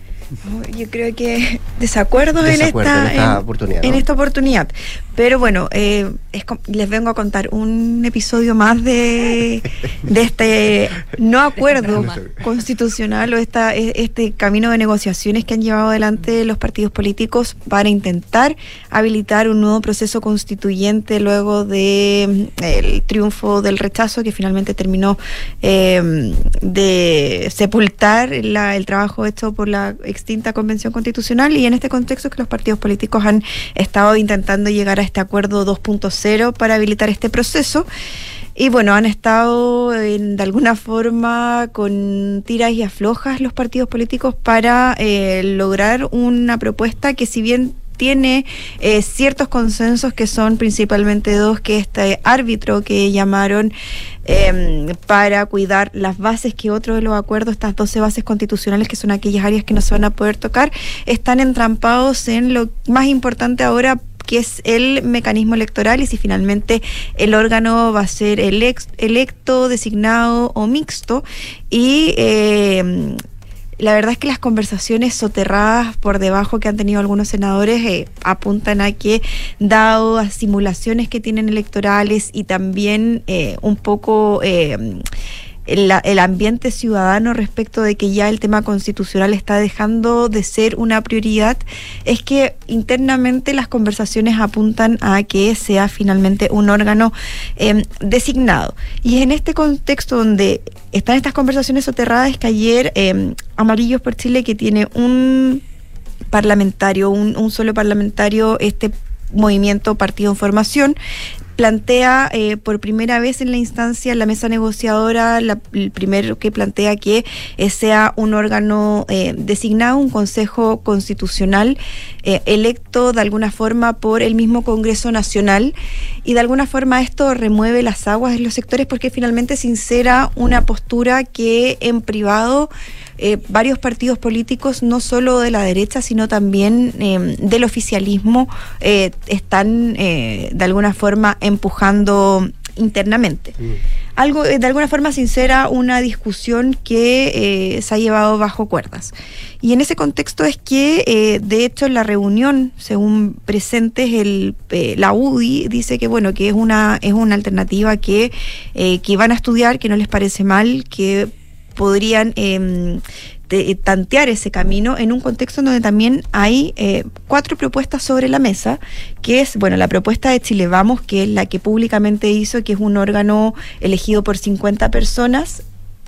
Yo creo que desacuerdos, Desacuerdo en en esta, oportunidad, en esta oportunidad. Pero bueno, eh, es les vengo a contar un episodio más de, de este no acuerdo constitucional o esta, e- este camino de negociaciones que han llevado adelante los partidos políticos para intentar habilitar un nuevo proceso constituyente luego de mm, el triunfo del rechazo que finalmente terminó eh, de sepultar la- el trabajo hecho por la extinta Convención Constitucional. Y en este contexto es que los partidos políticos han estado intentando llegar a este acuerdo 2.0 para habilitar este proceso. Y bueno, han estado en- de alguna forma con tiras y aflojas los partidos políticos para eh, lograr una propuesta que si bien tiene eh, ciertos consensos que son principalmente dos, que este árbitro que llamaron eh, para cuidar las bases que otro de los acuerdos, estas 12 bases constitucionales, que son aquellas áreas que no se van a poder tocar, están entrampados en lo más importante ahora que es el mecanismo electoral y si finalmente el órgano va a ser elec- electo, designado o mixto. Y eh, la verdad es que las conversaciones soterradas por debajo que han tenido algunos senadores eh, apuntan a que, dado a simulaciones que tienen electorales y también eh, un poco eh, el, el ambiente ciudadano respecto de que ya el tema constitucional está dejando de ser una prioridad, es que internamente las conversaciones apuntan a que sea finalmente un órgano eh, designado. Y es en este contexto donde están estas conversaciones soterradas que ayer eh, Amarillos por Chile, que tiene un parlamentario, un solo parlamentario, este movimiento Partido en Formación, plantea eh, por primera vez en la instancia, en la mesa negociadora, la- el primero que plantea que eh, sea un órgano eh, designado, un consejo constitucional electo de alguna forma por el mismo Congreso Nacional. Y de alguna forma esto remueve las aguas de los sectores porque finalmente sincera una postura que en privado eh, varios partidos políticos, no solo de la derecha, sino también eh, del oficialismo, eh, están de alguna forma empujando internamente. Algo, eh, de alguna forma sincera, una discusión que eh, se ha llevado bajo cuerdas. Y en ese contexto es que, eh, de hecho, en la reunión, según presentes, el, eh, la UDI dice que, bueno, que es una, es una alternativa que, que van a estudiar, que no les parece mal, que podrían em, de- tantear ese camino en un contexto donde también hay eh, cuatro propuestas sobre la mesa, que es, bueno, la propuesta de Chile Vamos, que es la que públicamente hizo, que es un órgano elegido por 50 personas,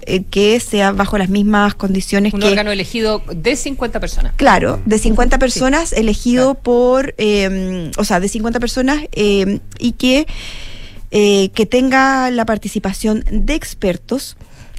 eh, que sea bajo las mismas condiciones Un que... órgano elegido de 50 personas. Claro, de 50 personas elegido por, eh, o sea, de 50 personas eh, y que, eh, que tenga la participación de expertos.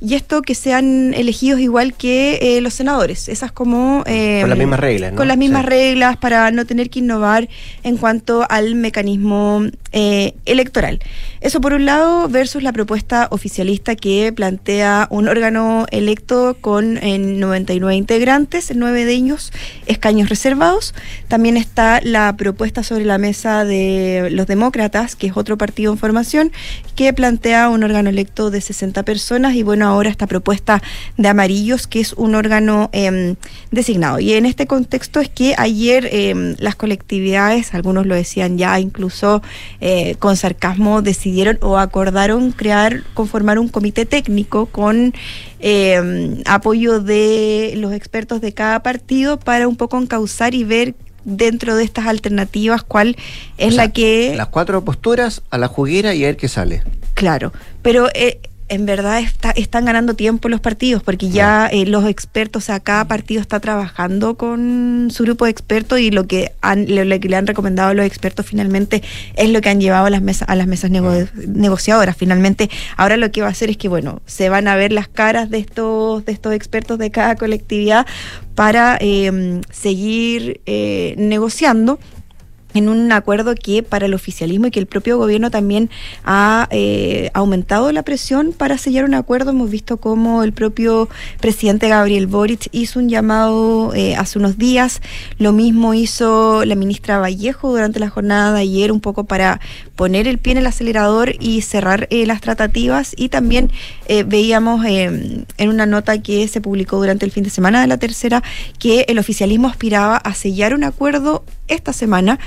Y esto que sean elegidos igual que eh, los senadores. Esas como... eh, Con las mismas reglas, ¿no? Con las mismas Sí. reglas para no tener que innovar en cuanto al mecanismo eh, electoral. Eso por un lado versus la propuesta oficialista que plantea un órgano electo con eh, 99 integrantes, nueve de ellos escaños reservados. También está la propuesta sobre la mesa de los demócratas, que es otro partido en formación, que plantea un órgano electo de 60 personas y bueno, ahora esta propuesta de amarillos, que es un órgano em, designado. Y en este contexto es que ayer em, las colectividades, algunos lo decían ya incluso eh, con sarcasmo, decidieron o acordaron crear, conformar un comité técnico con em, apoyo de los expertos de cada partido para un poco encauzar y ver dentro de estas alternativas cuál es O sea, la que Las cuatro posturas a la juguera y a ver qué sale. Claro, pero eh, en verdad está, están ganando tiempo los partidos porque ya eh, los expertos, o sea, cada partido está trabajando con su grupo de expertos y lo que, han, lo, lo que le han recomendado a los expertos finalmente es lo que han llevado a las mesas, a las mesas nego- negociadoras. Finalmente, ahora lo que va a hacer es que, bueno, se van a ver las caras de estos, de estos expertos de cada colectividad para eh, seguir eh, negociando en un acuerdo que para el oficialismo y que el propio gobierno también ha eh, aumentado la presión para sellar un acuerdo. Hemos visto cómo el propio presidente Gabriel Boric hizo un llamado eh, hace unos días. Lo mismo hizo la ministra Vallejo durante la jornada de ayer, un poco para poner el pie en el acelerador y cerrar eh, las tratativas. Y también eh, veíamos eh, en una nota que se publicó durante el fin de semana de la tercera que el oficialismo aspiraba a sellar un acuerdo esta semana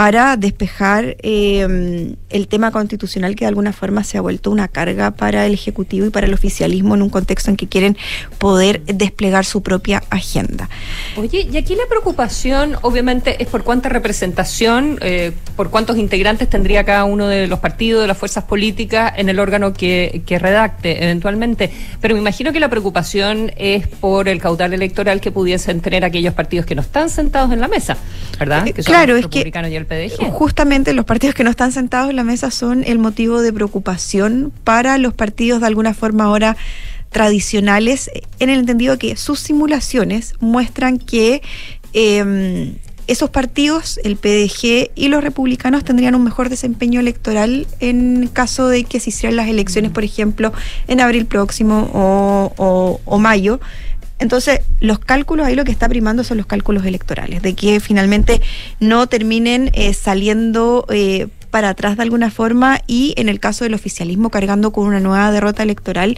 para despejar eh, el tema constitucional que de alguna forma se ha vuelto una carga para el Ejecutivo y para el oficialismo en un contexto en que quieren poder desplegar su propia agenda. Oye, y aquí la preocupación obviamente es por cuánta representación, eh, por cuántos integrantes tendría cada uno de los partidos, de las fuerzas políticas en el órgano que, que redacte eventualmente. Pero me imagino que la preocupación es por el caudal electoral que pudiesen tener aquellos partidos que no están sentados en la mesa, ¿verdad? Que son Eh, claro, los es que y el PDG. Justamente los partidos que no están sentados en la mesa son el motivo de preocupación para los partidos de alguna forma ahora tradicionales, en el entendido que sus simulaciones muestran que eh, esos partidos, el PDG y los republicanos, tendrían un mejor desempeño electoral en caso de que se hicieran las elecciones, por ejemplo, en abril próximo o, o- o mayo. Entonces, los cálculos, ahí lo que está primando son los cálculos electorales, de que finalmente no terminen eh, saliendo eh, para atrás de alguna forma y en el caso del oficialismo cargando con una nueva derrota electoral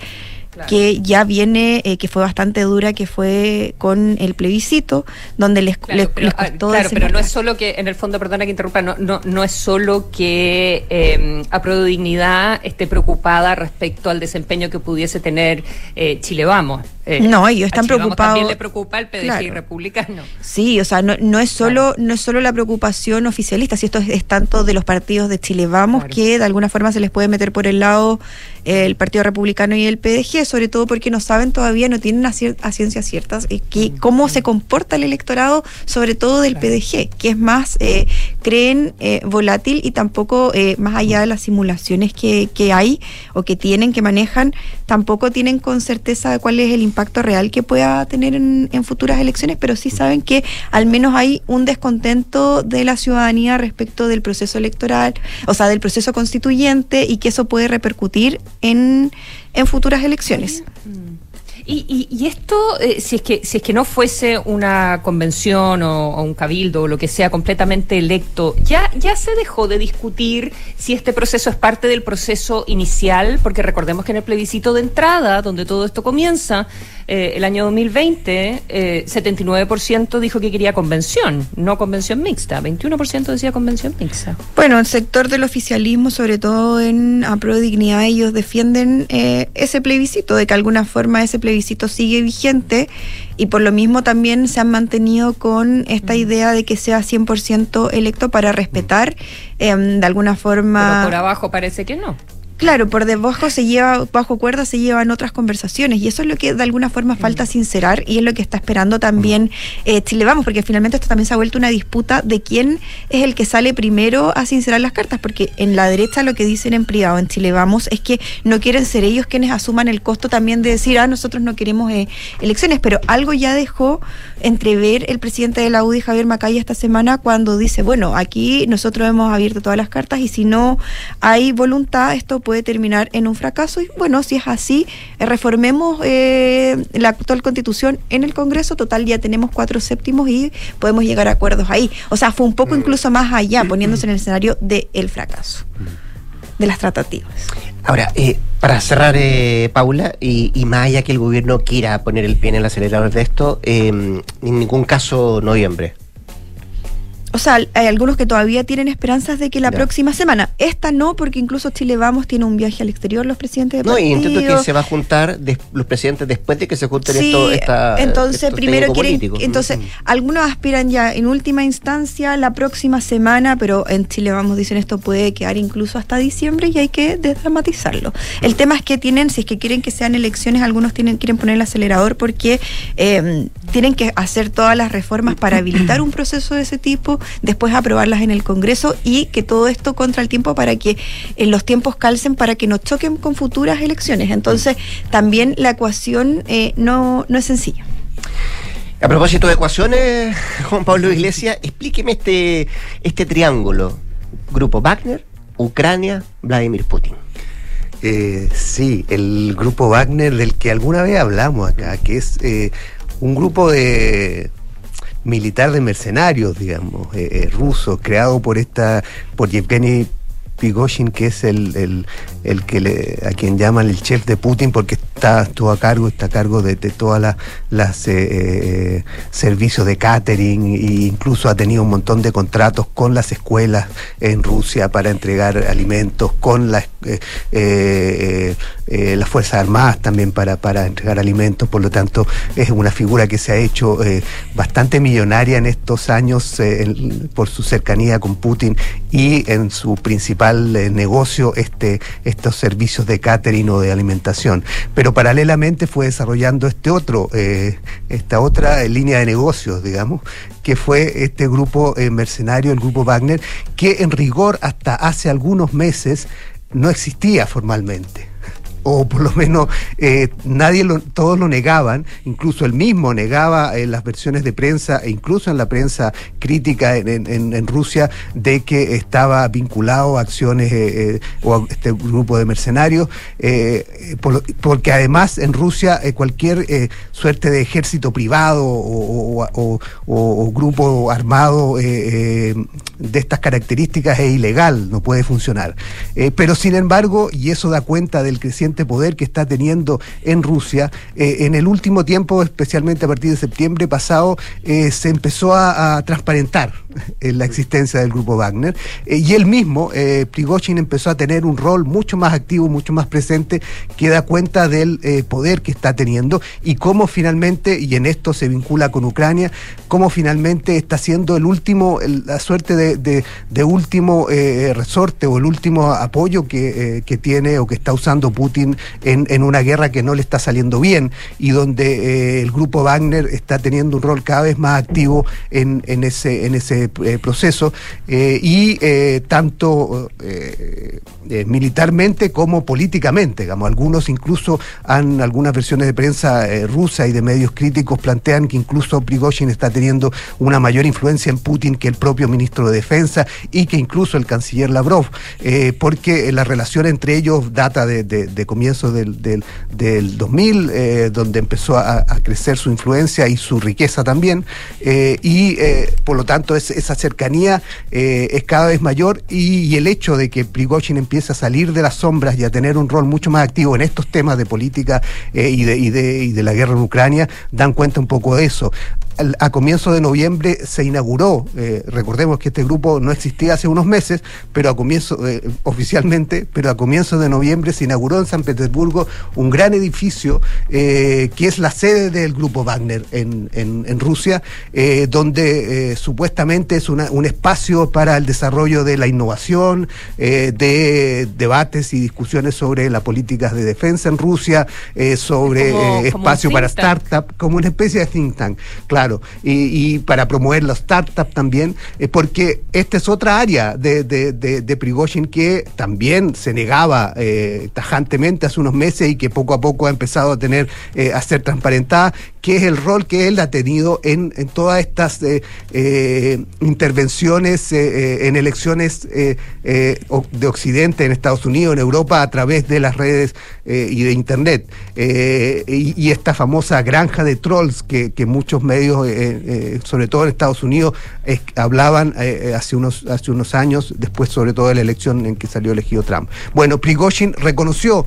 que ya viene, eh, que fue bastante dura, que fue con el plebiscito, donde les, les- Pero, les ah, costó claro, pero no es solo que, en el fondo, perdona que interrumpa, no, no, no es solo que eh, a Dignidad esté preocupada respecto al desempeño que pudiese tener eh, Chile Vamos. Eh, No, ellos están preocupados- También le preocupa el PDG Claro. republicano. Sí, o sea, no, no es solo no es solo la preocupación oficialista, si esto es, es tanto de los partidos de Chile Vamos que de alguna forma se les puede meter por el lado el Partido Republicano y el PDG, sobre todo porque no saben todavía, no tienen a, cier- a ciencias ciertas eh, que, cómo se comporta el electorado, sobre todo del PDG, que es más, eh, creen eh, volátil y tampoco, eh, más allá de las simulaciones que, que hay o que tienen, que manejan, tampoco tienen con certeza de cuál es el impacto real que pueda tener en, en futuras elecciones, pero sí saben que al menos hay un descontento de la ciudadanía respecto del proceso electoral, o sea, del proceso constituyente y que eso puede repercutir en, futuras elecciones. Y, y, y esto, eh, si, es que, si es que no fuese una convención o, o un cabildo o lo que sea completamente electo, ¿ya, ¿ya se dejó de discutir si este proceso es parte del proceso inicial? Porque recordemos que en el plebiscito de entrada, donde todo esto comienza, Eh, el año 2020, eh, 79% dijo que quería convención, no convención mixta. 21% decía convención mixta. Bueno, el sector del oficialismo, sobre todo en Apro Dignidad, ellos defienden eh, ese plebiscito, de que de alguna forma ese plebiscito sigue vigente y por lo mismo también se han mantenido con esta idea de que sea 100% electo para respetar em, de alguna forma... Pero por abajo parece que no. Claro, por debajo se lleva, bajo cuerda se llevan otras conversaciones y eso es lo que de alguna forma falta sincerar y es lo que está esperando también eh, Chile Vamos, porque finalmente esto también se ha vuelto una disputa de quién es el que sale primero a sincerar las cartas, porque en la derecha lo que dicen en privado en Chile Vamos es que no quieren ser ellos quienes asuman el costo también de decir, ah, nosotros no queremos eh, elecciones, pero algo ya dejó entrever el presidente de la UDI, Javier Macaya, esta semana cuando dice, bueno, aquí nosotros hemos abierto todas las cartas y si no hay voluntad, esto puede puede terminar en un fracaso. Y bueno, si es así, eh, reformemos eh, la actual constitución en el Congreso. Total, ya tenemos cuatro séptimos y podemos llegar a acuerdos ahí. O sea, fue un poco incluso más allá, poniéndose en el escenario del fracaso, de las tratativas. Ahora, eh, para cerrar, Paula, y, y, más allá que el gobierno quiera poner el pie en el acelerador de esto, en ningún caso noviembre o sea, hay algunos que todavía tienen esperanzas de que la próxima semana, esta no, porque incluso Chile Vamos tiene un viaje al exterior los presidentes de No, y entiendo que se va a juntar los presidentes después de que se junten esto, esta, entonces primero quieren, entonces algunos aspiran ya en última instancia la próxima semana, pero en Chile Vamos dicen esto puede quedar incluso hasta diciembre y hay que desdramatizarlo. El tema es que tienen, si es que quieren que sean elecciones, algunos tienen quieren poner el acelerador porque eh, tienen que hacer todas las reformas para habilitar un proceso de ese tipo después aprobarlas en el Congreso y que todo esto contra el tiempo para que en los tiempos calcen para que no choquen con futuras elecciones. Entonces, también la ecuación eh, no, no es sencilla. A propósito de ecuaciones, Juan Pablo Iglesias, explíqueme este, este triángulo. Grupo Wagner, Ucrania, Vladimir Putin. Eh, sí, el grupo Wagner del que alguna vez hablamos acá, que es eh, un grupo de militar de mercenarios, digamos, eh, eh, ruso, creado por esta, por Yevgeny Pigoshin, que es el, el, el que le, a quien llaman el chef de Putin, porque está, estuvo a cargo, está a cargo de, de todas las, eh, eh, servicios de catering e incluso ha tenido un montón de contratos con las escuelas en Rusia para entregar alimentos, con las, eh, las Fuerzas Armadas también para, para entregar alimentos, por lo tanto es una figura que se ha hecho bastante millonaria en estos años por su cercanía con Putin y en su principal eh, negocio este, estos servicios de catering o de alimentación. Pero paralelamente fue desarrollando este otro, eh, esta otra línea de negocios, digamos, que fue este grupo eh, mercenario, el grupo Wagner, que en rigor hasta hace algunos meses no existía formalmente o por lo menos eh, nadie lo, todos lo negaban, incluso él mismo negaba en las versiones de prensa e incluso en la prensa crítica en, en, Rusia de que estaba vinculado a acciones eh, eh, o a este grupo de mercenarios, porque además en Rusia cualquier suerte de ejército privado o grupo armado de estas características es ilegal, no puede funcionar. pero sin embargo, y eso da cuenta del creciente poder que está teniendo en Rusia. Eh, en el último tiempo, especialmente a partir de septiembre pasado, eh, se empezó a, transparentar eh, la existencia del grupo Wagner y él mismo, Prigozhin, empezó a tener un rol mucho más activo, mucho más presente, que da cuenta del poder que está teniendo y cómo finalmente, y en esto se vincula con Ucrania, cómo finalmente está siendo el último, la suerte de, último resorte o el último apoyo que tiene o que está usando Putin en, una guerra que no le está saliendo bien y donde eh, el grupo Wagner está teniendo un rol cada vez más activo en, ese, eh, proceso eh, y tanto militarmente como políticamente. Digamos. Algunos incluso han, algunas versiones de prensa rusa y de medios críticos plantean que incluso Prigozhin está teniendo una mayor influencia en Putin que el propio ministro de Defensa y que incluso el canciller Lavrov, porque la relación entre ellos data de, de comienzo del, del, del 2000, eh, donde empezó a, crecer su influencia y su riqueza también, eh, y eh, por lo tanto es, esa cercanía es cada vez mayor y, el hecho de que Prigozhin empiece a salir de las sombras y a tener un rol mucho más activo en estos temas de política y, de, y, de, y de la guerra en Ucrania dan cuenta un poco de eso a comienzos de noviembre se inauguró, eh, recordemos que este grupo no existía hace unos meses, pero a comienzo, eh, oficialmente, pero a comienzos de noviembre se inauguró en San Petersburgo un gran edificio eh, que es la sede del grupo Wagner en, en, en Rusia, donde supuestamente es una, un espacio para el desarrollo de la innovación, de debates y discusiones sobre las políticas de defensa en Rusia, sobre Como- como espacio para think tank. startup, como una especie de think tank, claro, y, y para promover la startup también, eh, porque esta es otra área de, de, de, Prigozhin que también se negaba eh, tajantemente hace unos meses y que poco a poco ha empezado a tener, eh, a ser transparentada, que es el rol que él ha tenido en, en todas estas eh, intervenciones en elecciones de Occidente, en Estados Unidos, en Europa, a través de las redes y de Internet. Y, y esta famosa granja de trolls que, que muchos medios, eh, eh, sobre todo en Estados Unidos, hablaban eh, hace, unos, hace unos años, después sobre todo de la elección en que salió elegido Trump. Bueno, Prigozhin reconoció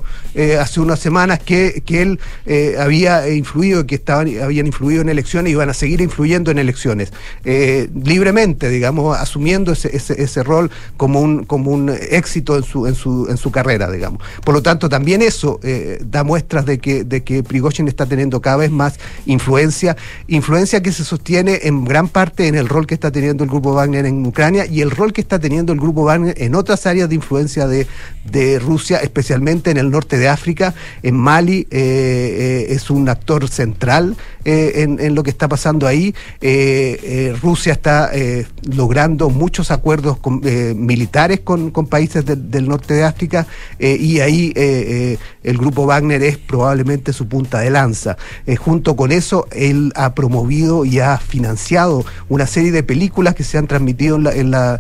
hace unas semanas que, que él había influido, que estaban, habían influido en elecciones y iban a seguir influyendo en elecciones, libremente, digamos, asumiendo ese, ese, ese rol como un, como un éxito en su, en, su, en su carrera, digamos. Por lo tanto, también eso da muestras de que, de que Prigozhin está teniendo cada vez más influencia, influencia que se sostiene en gran parte en el rol que está teniendo el grupo Wagner en Ucrania y el rol que está teniendo el grupo Wagner en otras áreas de influencia de, de Rusia, especialmente en el norte de África, en Mali, eh, eh, es un actor central eh, en, en lo que está pasando ahí. Eh, eh, Rusia está eh, logrando muchos acuerdos con, militares con, con países del- del norte de África y ahí el grupo Wagner es probablemente su punta de lanza. Junto con eso, él ha promovido y ha financiado una serie de películas que se han transmitido en la,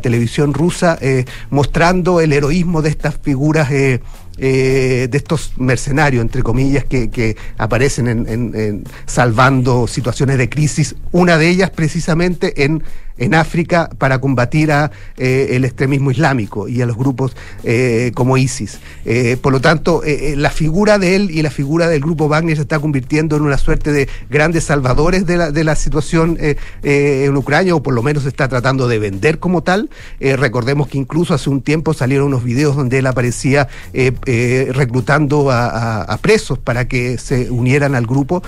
televisión rusa, eh, mostrando el heroísmo de estas figuras. eh, eh, de estos mercenarios, entre comillas, que, aparecen en, en- en salvando situaciones de crisis, una de ellas precisamente en, en África para combatir a eh, el extremismo islámico y a los grupos eh, como ISIS. Eh, por lo tanto, la figura de él y la figura del grupo Wagner se está convirtiendo en una suerte de grandes salvadores de la, de la situación en Ucrania, o por lo menos se está tratando de vender como tal. Recordemos que incluso hace un tiempo salieron unos videos donde él aparecía reclutando a, presos para que se unieran al grupo,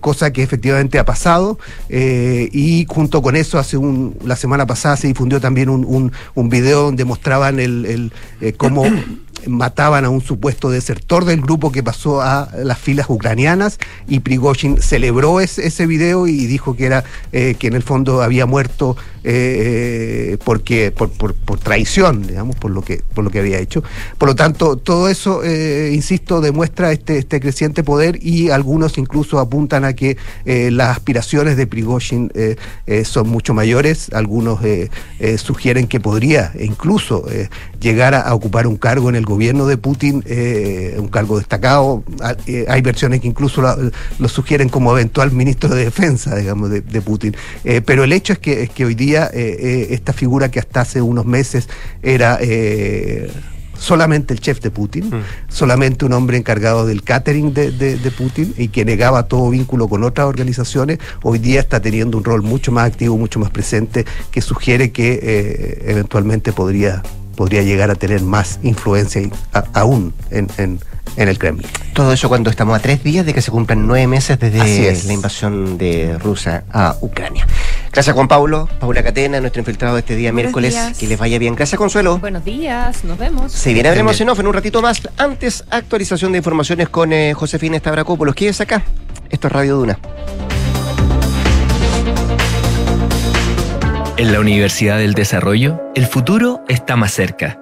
cosa que efectivamente ha pasado. y junto con eso, hace un, la semana pasada se difundió también un, un, un video donde mostraban el, el, eh, cómo mataban a un supuesto desertor del grupo que pasó a las filas ucranianas y Prigozhin celebró ese, ese video y dijo que era eh, que en el fondo había muerto eh, porque por, por, traición digamos por lo que por lo que había hecho por lo tanto todo eso eh, insisto demuestra este este creciente poder y algunos incluso apuntan a que eh, las aspiraciones de Prigozhin son mucho mayores algunos sugieren que podría incluso llegar a, ocupar un cargo en el gobierno de Putin, un cargo destacado. Ah, hay versiones que incluso lo sugieren como eventual ministro de defensa, digamos, de, de Putin. Pero el hecho es que, es que hoy día eh, eh, esta figura que hasta hace unos meses era... eh, solamente el chef de Putin, solamente un hombre encargado del catering de, de- de Putin y que negaba todo vínculo con otras organizaciones, hoy día está teniendo un rol mucho más activo, mucho más presente, que sugiere que eh, eventualmente podría, podría llegar a tener más influencia y- a- aún en, en- en el Kremlin. Todo eso cuando estamos a tres días de que se cumplan nueve meses desde es. la invasión de Rusia a Ucrania. Gracias Juan Pablo, Paula Catena, nuestro infiltrado de este día Buenos miércoles. días. Que les vaya bien. Gracias Consuelo. Buenos días, nos vemos. Se viene Hablemos en Off en un ratito más. Antes, actualización de informaciones con eh, Josefina Estabracopoulos. Quédese acá. Esto es Radio Duna. En la Universidad del Desarrollo, el futuro está más cerca.